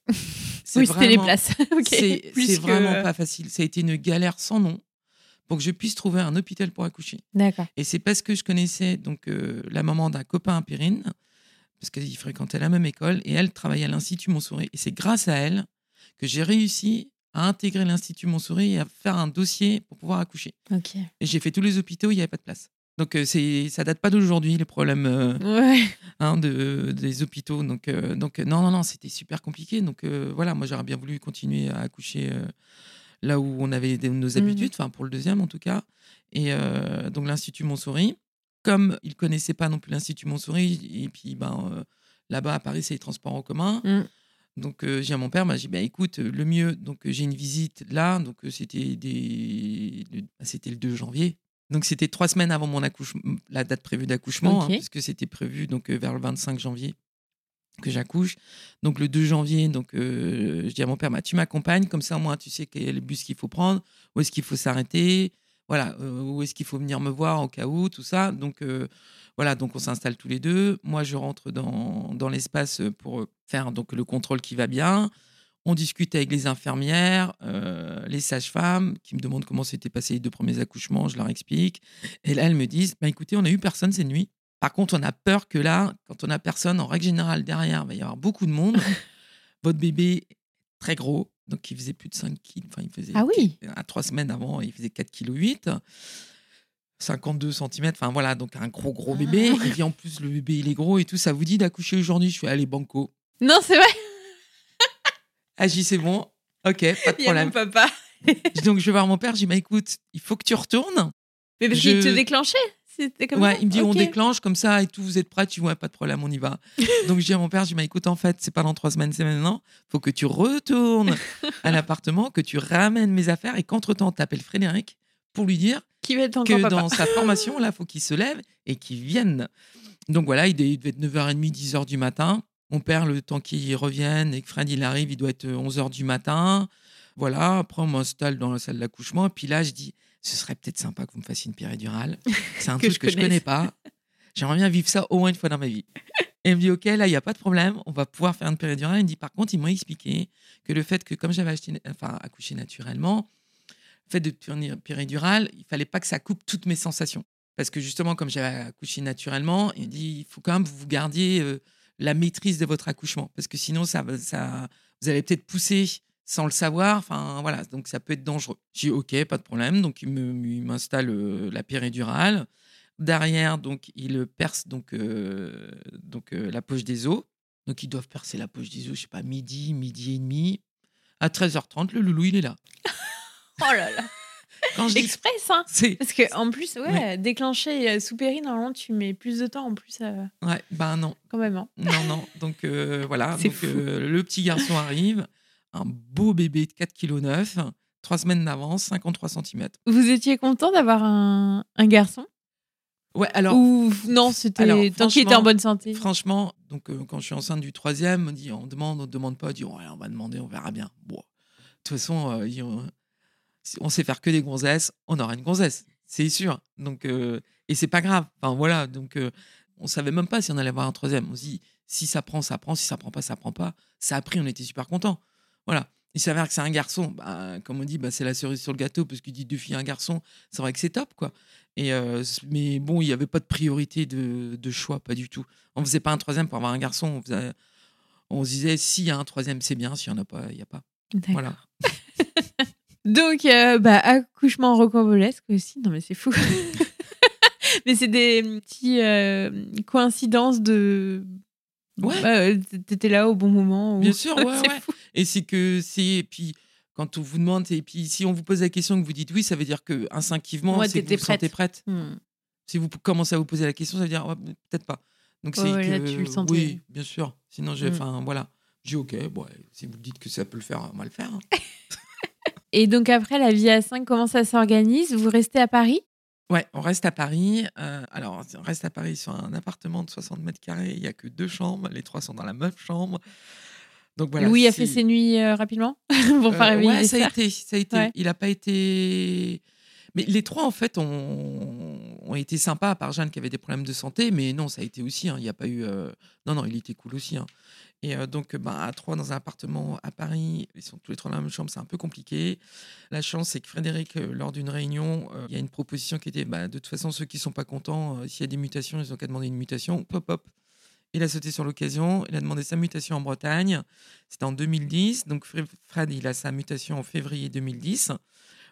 C'est Oui, c'était les places. ok. C'est que- vraiment pas facile. Ça a été une galère sans nom pour que je puisse trouver un hôpital pour accoucher. D'accord. Et c'est parce que je connaissais donc euh, la maman d'un copain à Périne, parce qu'ils fréquentaient la même école, et elle travaillait à l'Institut Montsouris. Et c'est grâce à elle que j'ai réussi à intégrer l'Institut Montsouris et à faire un dossier pour pouvoir accoucher. Ok. Et j'ai fait tous les hôpitaux, il n'y avait pas de place. Donc euh, c'est ça date pas d'aujourd'hui les problèmes euh, Ouais. hein, de, des hôpitaux. Donc, euh, donc non, non, non, c'était super compliqué. Donc voilà, moi j'aurais bien voulu continuer à accoucher là où on avait nos habitudes, enfin pour le deuxième en tout cas. Et euh, donc l'Institut Montsouris, comme ils connaissaient pas non plus l'Institut Montsouris, et puis ben euh, là-bas à Paris c'est les transports en commun. Mm. Donc euh, j'ai dit à mon père, j'ai dit, bah, écoute, le mieux, donc j'ai une visite là, donc euh, c'était des, le- bah, c'était le 2 janvier. Donc c'était trois semaines avant mon accouchement, la date prévue d'accouchement, hein, Ok. puisque c'était prévu donc vers le 25 janvier que j'accouche. Donc le 2 janvier, donc euh, je dis à mon père, bah, tu m'accompagnes, comme ça au moins tu sais quel bus qu'il faut prendre, où est-ce qu'il faut s'arrêter, voilà, euh, où est-ce qu'il faut venir me voir au cas où, tout ça. Donc euh, voilà, donc on s'installe tous les deux. Moi je rentre dans, dans l'espace pour faire donc le contrôle qui va bien. On discute avec les infirmières, les sages-femmes qui me demandent comment s'étaient passés les deux premiers accouchements. Je leur explique. Et là, elles me disent bah, écoutez, on n'a eu personne cette nuit. Par contre, on a peur que là, quand on a personne, en règle générale, derrière, il va y avoir beaucoup de monde. Votre bébé est très gros, donc il faisait plus de 5 kilos. Enfin, il faisait Ah oui. à trois semaines avant, il faisait 4,8 kg. 52 cm, enfin voilà, donc un gros gros bébé. Ah. Et puis en plus, le bébé il est gros et tout. Ça vous dit d'accoucher aujourd'hui? Je suis allé banco. Non, c'est vrai. Ah, dit, c'est bon. Ok, pas de Il y a mon problème. papa. Donc, je vais voir mon père. J'ai dit, bah, écoute, il faut que tu retournes. Mais parce Je- qu'il te déclenchait? C'était comme ouais, ça il me dit, on déclenche comme ça et tout, vous êtes prêts Tu vois, pas de problème, on y va. Donc, je dis à mon père, je dis, bah, écoute, en fait, c'est pas dans trois semaines, c'est maintenant. faut que tu retournes à l'appartement, que tu ramènes mes affaires et qu'entre-temps, t'appelles Frédéric pour lui dire Qui va être que papa dans sa formation, là, faut qu'il se lève et qu'il vienne. Donc voilà, il devait être 9h30, 10h du matin. Mon père, le temps qu'il revienne et que Fred il arrive, il doit être 11h du matin. Voilà, après on m'installe dans la salle d'accouchement. Et puis là, je dis, ce serait peut-être sympa que vous me fassiez une péridurale. C'est un Que truc je que je connais pas. J'aimerais bien vivre ça au moins une fois dans ma vie. Et il me dit, OK, là, il n'y a pas de problème, on va pouvoir faire une péridurale. Il me dit, par contre, ils m'ont expliqué que le fait que, comme j'avais acheté, enfin, accouché naturellement, le fait de tourner péridurale, il fallait pas que ça coupe toutes mes sensations. Parce que justement, comme j'avais accouché naturellement, il dit, il faut quand même que vous gardiez euh, la maîtrise de votre accouchement. Parce que sinon, ça, ça, vous allez peut-être pousser sans le savoir. Enfin, voilà, donc ça peut être dangereux. J'ai dit, OK, pas de problème. Donc, il m'installe euh, la péridurale. Derrière, donc, il perce donc, euh, donc, euh, la poche des os. Donc, ils doivent percer la poche des os, je sais pas, midi, midi et demi. À 13h30, le loulou, il est là. Oh là là. Quand je dis Express, hein. Parce que en plus, ouais, déclencher euh, sous péri, normalement, tu mets plus de temps en plus, ouais, ben non, quand même. hein. non, non. Donc voilà, donc le petit garçon arrive, un beau bébé de 4,9 kg, 3 semaines d'avance, 53 cm. Vous étiez content d'avoir un, un garçon? Ouais, alors Ou non, c'était tant qu'il était en bonne santé? franchement, donc euh, quand je suis enceinte du troisième, on dit on demande, on demande pas, on dit ouais, on va demander, on verra bien. Bon, de toute façon, euh, on sait faire que des gonzesses, on aura une gonzesse, c'est sûr. Donc euh, et c'est pas grave. Enfin voilà, donc euh, on savait même pas si on allait avoir un troisième. On se dit si ça prend, ça prend, si ça prend pas, ça prend pas. Ça a pris, on était super contents. Voilà. Il s'avère que c'est un garçon. Bah, comme on dit, bah, c'est la cerise sur le gâteau parce qu'il dit deux filles, un garçon. C'est vrai que c'est top, quoi. Et euh, mais bon, il n'y avait pas de priorité de, de choix, pas du tout. On faisait pas un troisième pour avoir un garçon. On, faisait- on se disait s'il y a un troisième, c'est bien. S'il y en a pas, il y a pas. Voilà. Donc, euh, bah, accouchement rocambolesque aussi. Non, mais c'est fou. mais c'est des petites euh, coïncidences de. Ouais. Bah, euh, T'étais là au bon moment. Bien sûr, ouais. fou. Et c'est que c'est et puis quand on vous demande et puis si on vous pose la question que vous dites oui, ça veut dire que instinctivement Ouais, c'est que vous sentez prête. Hmm. Si vous commencez à vous poser la question, ça veut dire ouais, peut-être pas. Donc c'est Ouais, ouais, que là, tu le sentais. oui, bien sûr. Sinon j'ai Mm. enfin voilà. J'ai dit, ok, bon, si vous dites que ça peut le faire, on va le faire. hein. Et donc, après, la vie à 5, comment ça s'organise? Vous restez à Paris? Ouais, on reste à Paris. euh, alors, on reste à Paris sur un appartement de 60 mètres carrés. Il n'y a que deux chambres. Les trois sont dans la même chambre. Donc voilà. Louis a fait ses nuits euh, rapidement pour pas réveiller ouais, les ça a été, ça a été. Ouais. Il n'a pas été. Mais les trois, en fait, ont, ont été sympas, à part Jeanne qui avait des problèmes de santé. Mais non, ça a été aussi. hein, Il n'y a pas eu. euh, Non, non, il était cool aussi. hein. Et euh, donc, ben, à trois dans un appartement à Paris, ils sont tous les trois dans la même chambre, c'est un peu compliqué. La chance, c'est que Frédéric, euh, lors d'une réunion, il y a une proposition qui était bah, de toute façon, ceux qui ne sont pas contents, s'il y a des mutations, ils ont qu'à demander une mutation. Pop, hop. Il a sauté sur l'occasion. Il a demandé sa mutation en Bretagne. C'était en 2010. Donc, Fr- Fred, il a sa mutation en février 2010.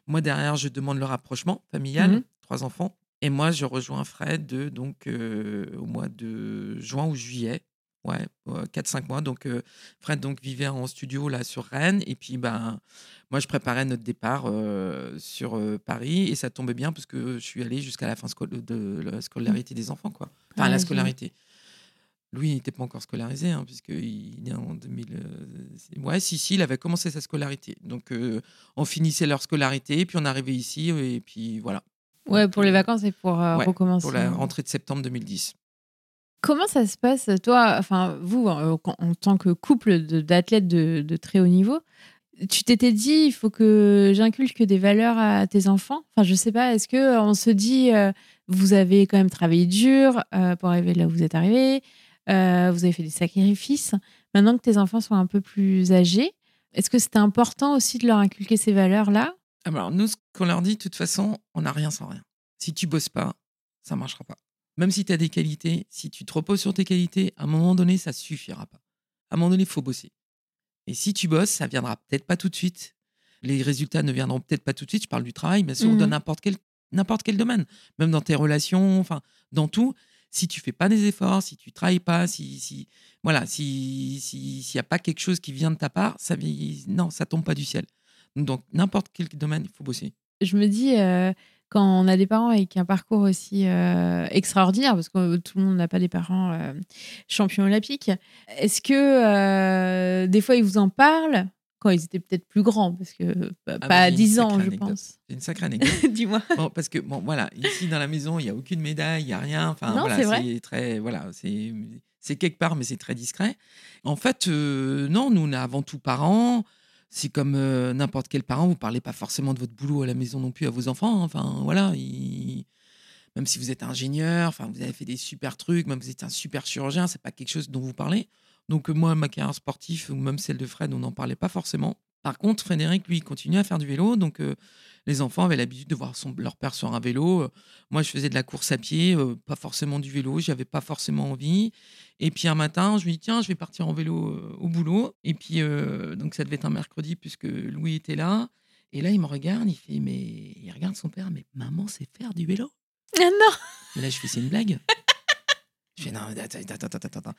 Moi, derrière, je demande le rapprochement familial, Mhm. trois enfants. Et moi, je rejoins Fred de, donc, euh, au mois de juin ou juillet. Ouais, 4-5 mois. Donc, euh, Fred donc, vivait en studio là sur Rennes. Et puis, ben, moi, je préparais notre départ euh, sur Paris. Et ça tombait bien parce que je suis allé jusqu'à la fin de la scolarité des enfants. Quoi. Enfin, Ah, la génial. scolarité. Lui, il n'était pas encore scolarisé, hein, puisqu'il est en 2000. euh, Ouais, si, si, il avait commencé sa scolarité. Donc, euh, on finissait leur scolarité, puis on arrivait ici, et puis voilà. Ouais, pour les euh, vacances et pour euh, ouais, recommencer. Pour la rentrée de septembre 2010. Comment ça se passe, toi, enfin, vous, en, en tant que couple d'athlètes de, de très haut niveau, tu t'étais dit, il faut que j'inculque des valeurs à tes enfants? Enfin, je sais pas, est-ce que on se dit, euh, vous avez quand même travaillé dur euh, pour arriver là où vous êtes arrivé, euh, vous avez fait des sacrifices. Maintenant que tes enfants sont un peu plus âgés, est-ce que c'était important aussi de leur inculquer ces valeurs-là? Alors, nous, ce qu'on leur dit, de toute façon, on n'a rien sans rien. Si tu bosses pas, ça marchera pas. Même si tu as des qualités, si tu te reposes sur tes qualités, à un moment donné, ça suffira pas. À un moment donné, il faut bosser. Et si tu bosses, ça viendra peut-être pas tout de suite. Les résultats ne viendront peut-être pas tout de suite. Je parle du travail, mais sur Mhm. dans n'importe quel, n'importe quel domaine, même dans tes relations, enfin, dans tout. Si tu fais pas des efforts, si tu travailles pas, si, si voilà, si s'il n'y a pas quelque chose qui vient de ta part, ça non, ça tombe pas du ciel. Donc n'importe quel domaine, il faut bosser. Je me dis euh, quand on a des parents avec un parcours aussi euh, extraordinaire, parce que tout le monde n'a pas des parents euh, champions olympiques, est-ce que des fois ils vous en parlent? Quand ils étaient peut-être plus grands, parce que bah, Ah pas à j'ai une 10 ans, je anecdote. pense. C'est une sacrée anecdote. Dis-moi. Bon, parce que bon, voilà, ici dans la maison, il y a aucune médaille, il y a rien. Enfin, Non, voilà, c'est vrai. c'est très, voilà, c'est c'est quelque part, mais c'est très discret. En fait, euh, non, nous on est avant tout parents. C'est comme euh, n'importe quel parent, vous parlez pas forcément de votre boulot à la maison non plus à vos enfants. hein. Enfin, voilà, ils- même si vous êtes ingénieur, enfin, vous avez fait des super trucs, même si vous êtes un super chirurgien, c'est pas quelque chose dont vous parlez. Donc moi, ma carrière sportive ou même celle de Fred, on n'en parlait pas forcément. Par contre, Frédéric, lui, continuait à faire du vélo. Donc, euh, les enfants avaient l'habitude de voir son, leur père sur un vélo. Euh, Moi, je faisais de la course à pied, euh, pas forcément du vélo. J'avais pas forcément envie. Et puis, un matin, je me dis, tiens, je vais partir en vélo euh, au boulot. Et puis, donc, ça devait être un mercredi puisque Louis était là. Et là, il me regarde, il fait, mais il regarde son père, mais maman sait faire du vélo. Ah non Et là, je fais, c'est une blague. Je fais, non, attends, attends, attends, attends, attends.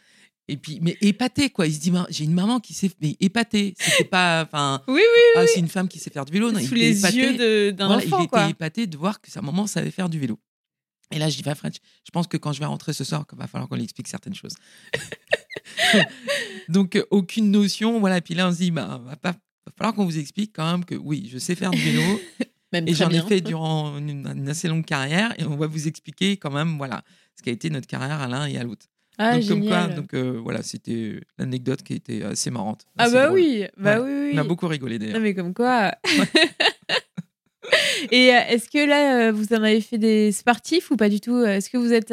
Et puis, mais épaté, quoi. Il se dit, j'ai une maman qui sait, mais épaté. C'était pas, enfin, Oui, oui, ah, c'est une femme qui sait faire du vélo. Non, il sous était les épaté. yeux d'un Voilà, enfant, il était épaté de voir que sa maman savait faire du vélo. Et là, je dis, va, Fred, je pense que quand je vais rentrer ce soir, il va falloir qu'on lui explique certaines choses. Donc, euh, aucune notion. Voilà. Puis là, on se dit, bah, va, pas, va falloir qu'on vous explique quand même que oui, je sais faire du vélo. Même et j'en ai fait durant une, une assez longue carrière. Et on va vous expliquer quand même, voilà, ce qu'a été notre carrière à l'un et à l'autre. Ah, donc, comme quoi, génial. donc euh, voilà, c'était l'anecdote qui était assez marrante. Ah assez bah drôle. oui, bah Ouais. oui, oui. On a beaucoup rigolé d'ailleurs. Non mais comme quoi. Et euh, est-ce que là, euh, vous en avez fait des sportifs ou pas du tout? Est-ce que vous êtes...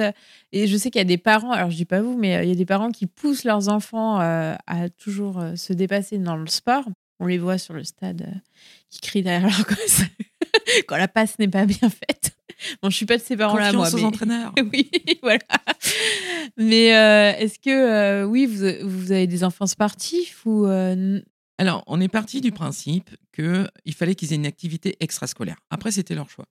Et je sais qu'il y a des parents, alors je dis pas vous, mais il y a des parents qui poussent leurs enfants à toujours se dépasser dans le sport. On les voit sur le stade qui crient derrière leur gosse quand la passe n'est pas bien faite. Bon, je suis pas de ces parents-là, moi. Confiance aux mais- entraîneurs. oui, voilà. Mais euh, est-ce que, euh, oui, vous, vous avez des enfants sportifs ou... euh, Alors, on est parti du principe qu'il fallait qu'ils aient une activité extrascolaire. Après, c'était leur choix.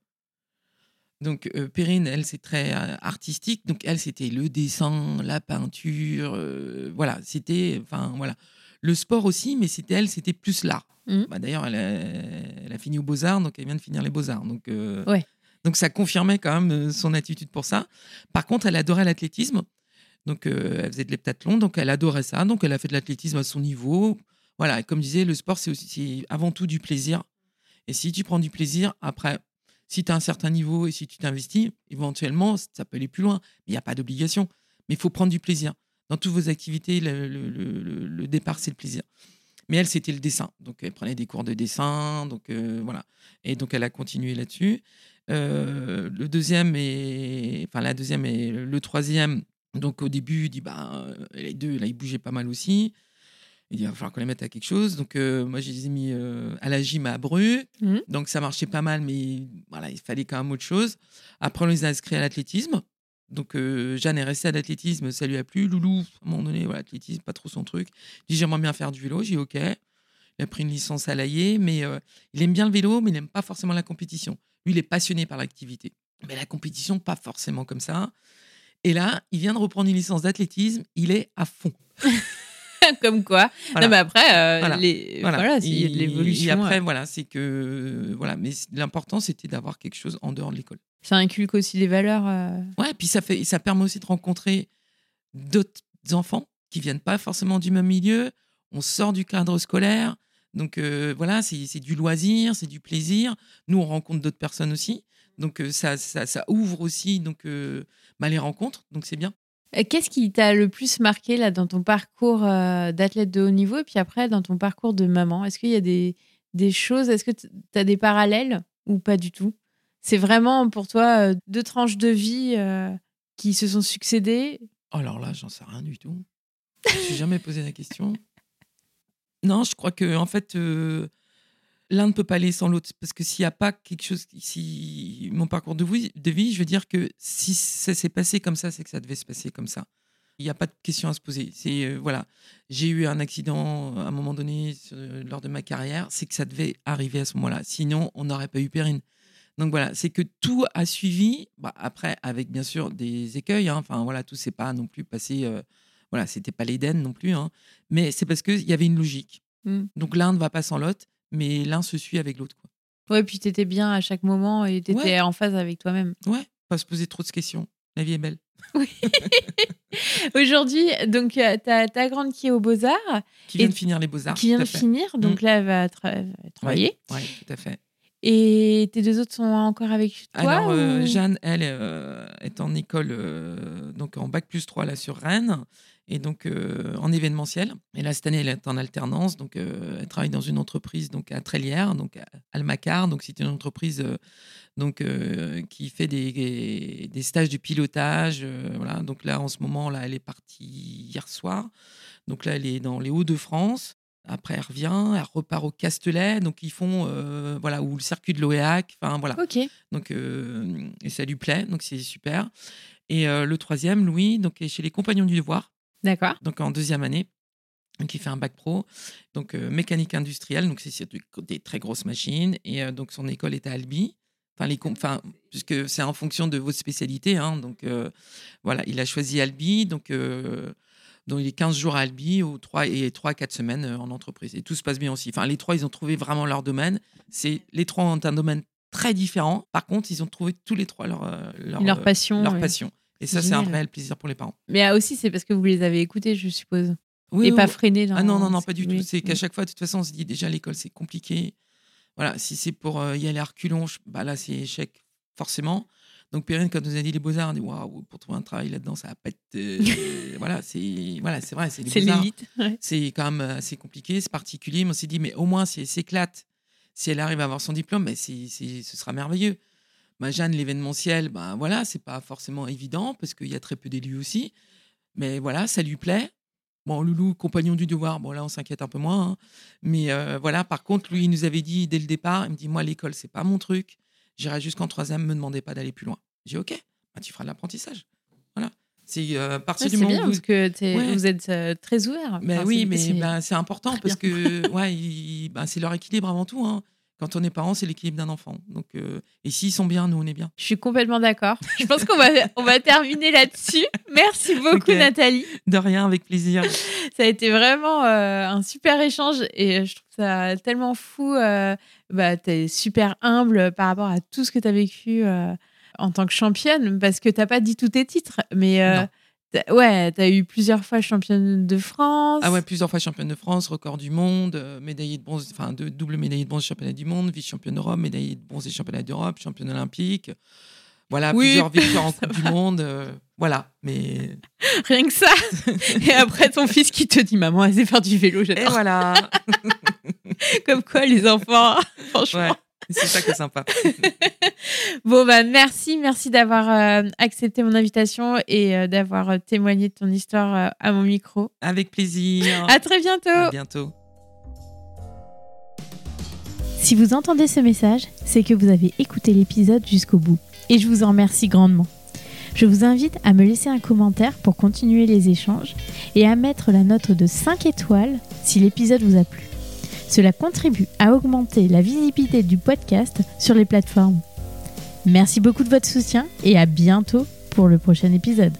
Donc, euh, Perrine, elle, c'est très euh, artistique. Donc, elle, c'était le dessin, la peinture. euh, voilà, c'était. Enfin, voilà. Le sport aussi, mais c'était elle, c'était plus l'art. Mhm. Bah, D'ailleurs, elle, a- elle a fini aux Beaux-Arts, donc elle vient de finir les Beaux-Arts. Donc, euh, Ouais. donc, ça confirmait quand même euh, son attitude pour ça. Par contre, elle adorait l'athlétisme. Donc, euh, elle faisait de l'heptathlon, donc elle adorait ça. Donc, elle a fait de l'athlétisme à son niveau. Voilà, et comme je disais, le sport, c'est aussi avant tout du plaisir. Et si tu prends du plaisir, après, si tu as un certain niveau et si tu t'investis, éventuellement, ça peut aller plus loin. Il n'y a pas d'obligation. Mais il faut prendre du plaisir. Dans toutes vos activités, le, le- le- le- le départ, c'est le plaisir. Mais elle, c'était le dessin. Donc, elle prenait des cours de dessin. Donc, euh, voilà. Et donc, elle a continué là-dessus. Euh, le deuxième et enfin la deuxième et le troisième. Donc au début, il dit bah euh, les deux là ils bougeaient pas mal aussi. Il dit il va falloir qu'on les mette à quelque chose. Donc euh, moi je les ai mis euh, à la gym à Bru. Mhm. Donc ça marchait pas mal, mais voilà il fallait quand même autre chose. Après on les a inscrits à l'athlétisme. Donc euh, Jeanne est restée à l'athlétisme, ça lui a plu. Loulou, à un moment donné, voilà, l'athlétisme, pas trop son truc. Il dit j'aimerais bien faire du vélo. J'ai ok. Il a pris une licence à l'AIE, mais euh, il aime bien le vélo, mais il n'aime pas forcément la compétition. Lui, il est passionné par l'activité. Mais la compétition, pas forcément comme ça. Et là, il vient de reprendre une licence d'athlétisme, il est à fond. Comme quoi. Voilà. Non, mais après, euh, Voilà. les... Voilà. voilà, il y a de Et- l'évolution. Et après, ouais. voilà, c'est que. Voilà, mais l'important, c'était d'avoir quelque chose en dehors de l'école. Ça inculque aussi des valeurs. euh, Ouais, puis ça, fait, ça permet aussi de rencontrer d'autres enfants qui viennent pas forcément du même milieu. On sort du cadre scolaire. Donc euh, voilà, c'est c'est du loisir, c'est du plaisir. Nous, on rencontre d'autres personnes aussi. Donc euh, ça, ça, ça ouvre aussi donc, euh, bah, les rencontres. Donc c'est bien. Euh, Qu'est-ce qui t'a le plus marqué là dans ton parcours euh, d'athlète de haut niveau et puis après dans ton parcours de maman? Est-ce qu'il y a des, choses? Est-ce que tu as des parallèles ou pas du tout? C'est vraiment pour toi euh, deux tranches de vie qui se sont succédées? Oh, alors là, j'en sais rien du tout. Je me suis jamais posé la question. Non, je crois que en fait, l'un ne peut pas aller sans l'autre. Parce que s'il n'y a pas quelque chose, si mon parcours de vie, de vie, je veux dire que si ça s'est passé comme ça, c'est que ça devait se passer comme ça. Il n'y a pas de question à se poser. C'est euh, voilà, j'ai eu un accident à un moment donné euh, lors de ma carrière, c'est que ça devait arriver à ce moment-là. Sinon, on n'aurait pas eu Perrine. Donc voilà, c'est que tout a suivi. Bah, après, avec bien sûr des écueils. hein. Enfin voilà, tout s'est pas non plus passé. euh, voilà, c'était pas l'Éden non plus. hein. Mais c'est parce qu'il y avait une logique. Mm. Donc l'un ne va pas sans l'autre, mais l'un se suit avec l'autre. Ouais, puis t'étais bien à chaque moment et t'étais Ouais. en phase avec toi-même. Ouais, pas se poser trop de questions. La vie est belle. Aujourd'hui, donc, euh, t'as ta grande qui est aux Beaux-Arts, Qui vient de finir les beaux-arts. qui vient de finir. Donc Mm. là, elle va tra- va travailler. Oui, tout à fait. Et tes deux autres sont encore avec toi Alors, euh, ou- Jeanne, elle, euh, est en école, euh, donc en bac plus 3 là, sur Rennes, et donc euh, en événementiel. Et là, cette année, elle est en alternance, donc euh, elle travaille dans une entreprise donc à Trélière, donc à Almacar. Donc, c'est une entreprise euh, donc, qui fait des, des stages de pilotage. voilà. Donc là, en ce moment, là, elle est partie hier soir. Donc là, elle est dans les Hauts-de-France. Après, elle revient, elle repart au Castellet. Donc, ils font, euh, voilà, ou le circuit de l'OEAC. Enfin, voilà. Ok. Donc, euh, et ça lui plaît, donc c'est super. Et euh, le troisième, Louis, donc, est chez les Compagnons du Devoir, D'accord. donc en deuxième année, il fait un bac pro, donc euh, mécanique industrielle, donc c'est des très grosses machines. Et euh, donc son école est à Albi. Enfin, les, enfin, puisque c'est en fonction de votre spécialité. hein, donc euh, voilà, il a choisi Albi, donc, donc il est 15 jours à Albi ou 3 et 3 à 4 semaines en entreprise. Et tout se passe bien aussi. Enfin, les trois, ils ont trouvé vraiment leur domaine. C'est Les trois ont un domaine très différent. Par contre, ils ont trouvé tous les trois leur, leur, Leur passion. leur ouais. passion. Et ça, c'est un réel plaisir pour les parents. Mais ah, aussi, c'est parce que vous les avez écoutés, je suppose. Oui, et oui, pas oui. freinés dans Ah non, non, non, pas du tout. C'est qu'à chaque fois, de toute façon, on se dit déjà l'école, c'est compliqué. Voilà, si c'est pour euh, y aller à reculons, je- bah là, c'est échec, forcément. Donc, Perrine, quand nous a dit les beaux-arts, on dit waouh, pour trouver un travail là-dedans, ça va pas être. euh, voilà, c'est voilà, c'est vrai, c'est les beaux-arts. l'élite. ouais. C'est quand même assez compliqué, c'est particulier. Mais on s'est dit, mais au moins, si elle s'éclate, si elle arrive à avoir son diplôme, mais ce sera merveilleux. Bah, Jeanne, l'événementiel, ben voilà, c'est pas forcément évident parce qu'il y a très peu d'élus aussi. Mais voilà, ça lui plaît. Bon, Loulou, compagnon du devoir, bon là, on s'inquiète un peu moins. hein. Mais euh, voilà, par contre, lui, il nous avait dit dès le départ, il me dit, moi, l'école, c'est pas mon truc. J'irai jusqu'en troisième, me demandez pas d'aller plus loin. J'ai dit, ok, bah, tu feras de l'apprentissage. Voilà. C'est euh, à partir Ouais, du moment bien où parce que Ouais. vous êtes euh, très ouverts. mais Enfin, oui, mais c'est- ben, important parce que ouais, il- ben, c'est leur équilibre avant tout. hein. Quand on est parent, c'est l'équilibre d'un enfant. Donc, euh, et s'ils sont bien, nous, on est bien. Je suis complètement d'accord. Je pense qu'on va, on va terminer là-dessus. Merci beaucoup. Nathalie. De rien, avec plaisir. Ça a été vraiment euh, un super échange et je trouve ça tellement fou. Euh, bah, tu es super humble par rapport à tout ce que tu as vécu euh, en tant que championne parce que tu pas dit tous tes titres. Mais t'as- ouais, tu as eu plusieurs fois championne de France. Ah ouais, plusieurs fois championne de France, record du monde, euh, médaillée de bronze, enfin double médaillée de bronze championnat du monde, vice-championne d'Europe, médaillée de bronze et championnat d'Europe, championne olympique. Voilà, Oui, plusieurs victoires en Coupe du Monde. euh, voilà, mais. Rien que ça. et après, ton fils qui te dit Maman, elle sait faire du vélo. Et J'adore. voilà Comme quoi, les enfants, franchement. Ouais, c'est ça qui est sympa. Bon, bah, merci. Merci d'avoir euh, accepté mon invitation et euh, d'avoir euh, témoigné de ton histoire euh, à mon micro. Avec plaisir. À très bientôt. À bientôt. Si vous entendez ce message, c'est que vous avez écouté l'épisode jusqu'au bout. Et je vous en remercie grandement. Je vous invite à me laisser un commentaire pour continuer les échanges et à mettre la note de 5 étoiles si l'épisode vous a plu. Cela contribue à augmenter la visibilité du podcast sur les plateformes. Merci beaucoup de votre soutien et à bientôt pour le prochain épisode.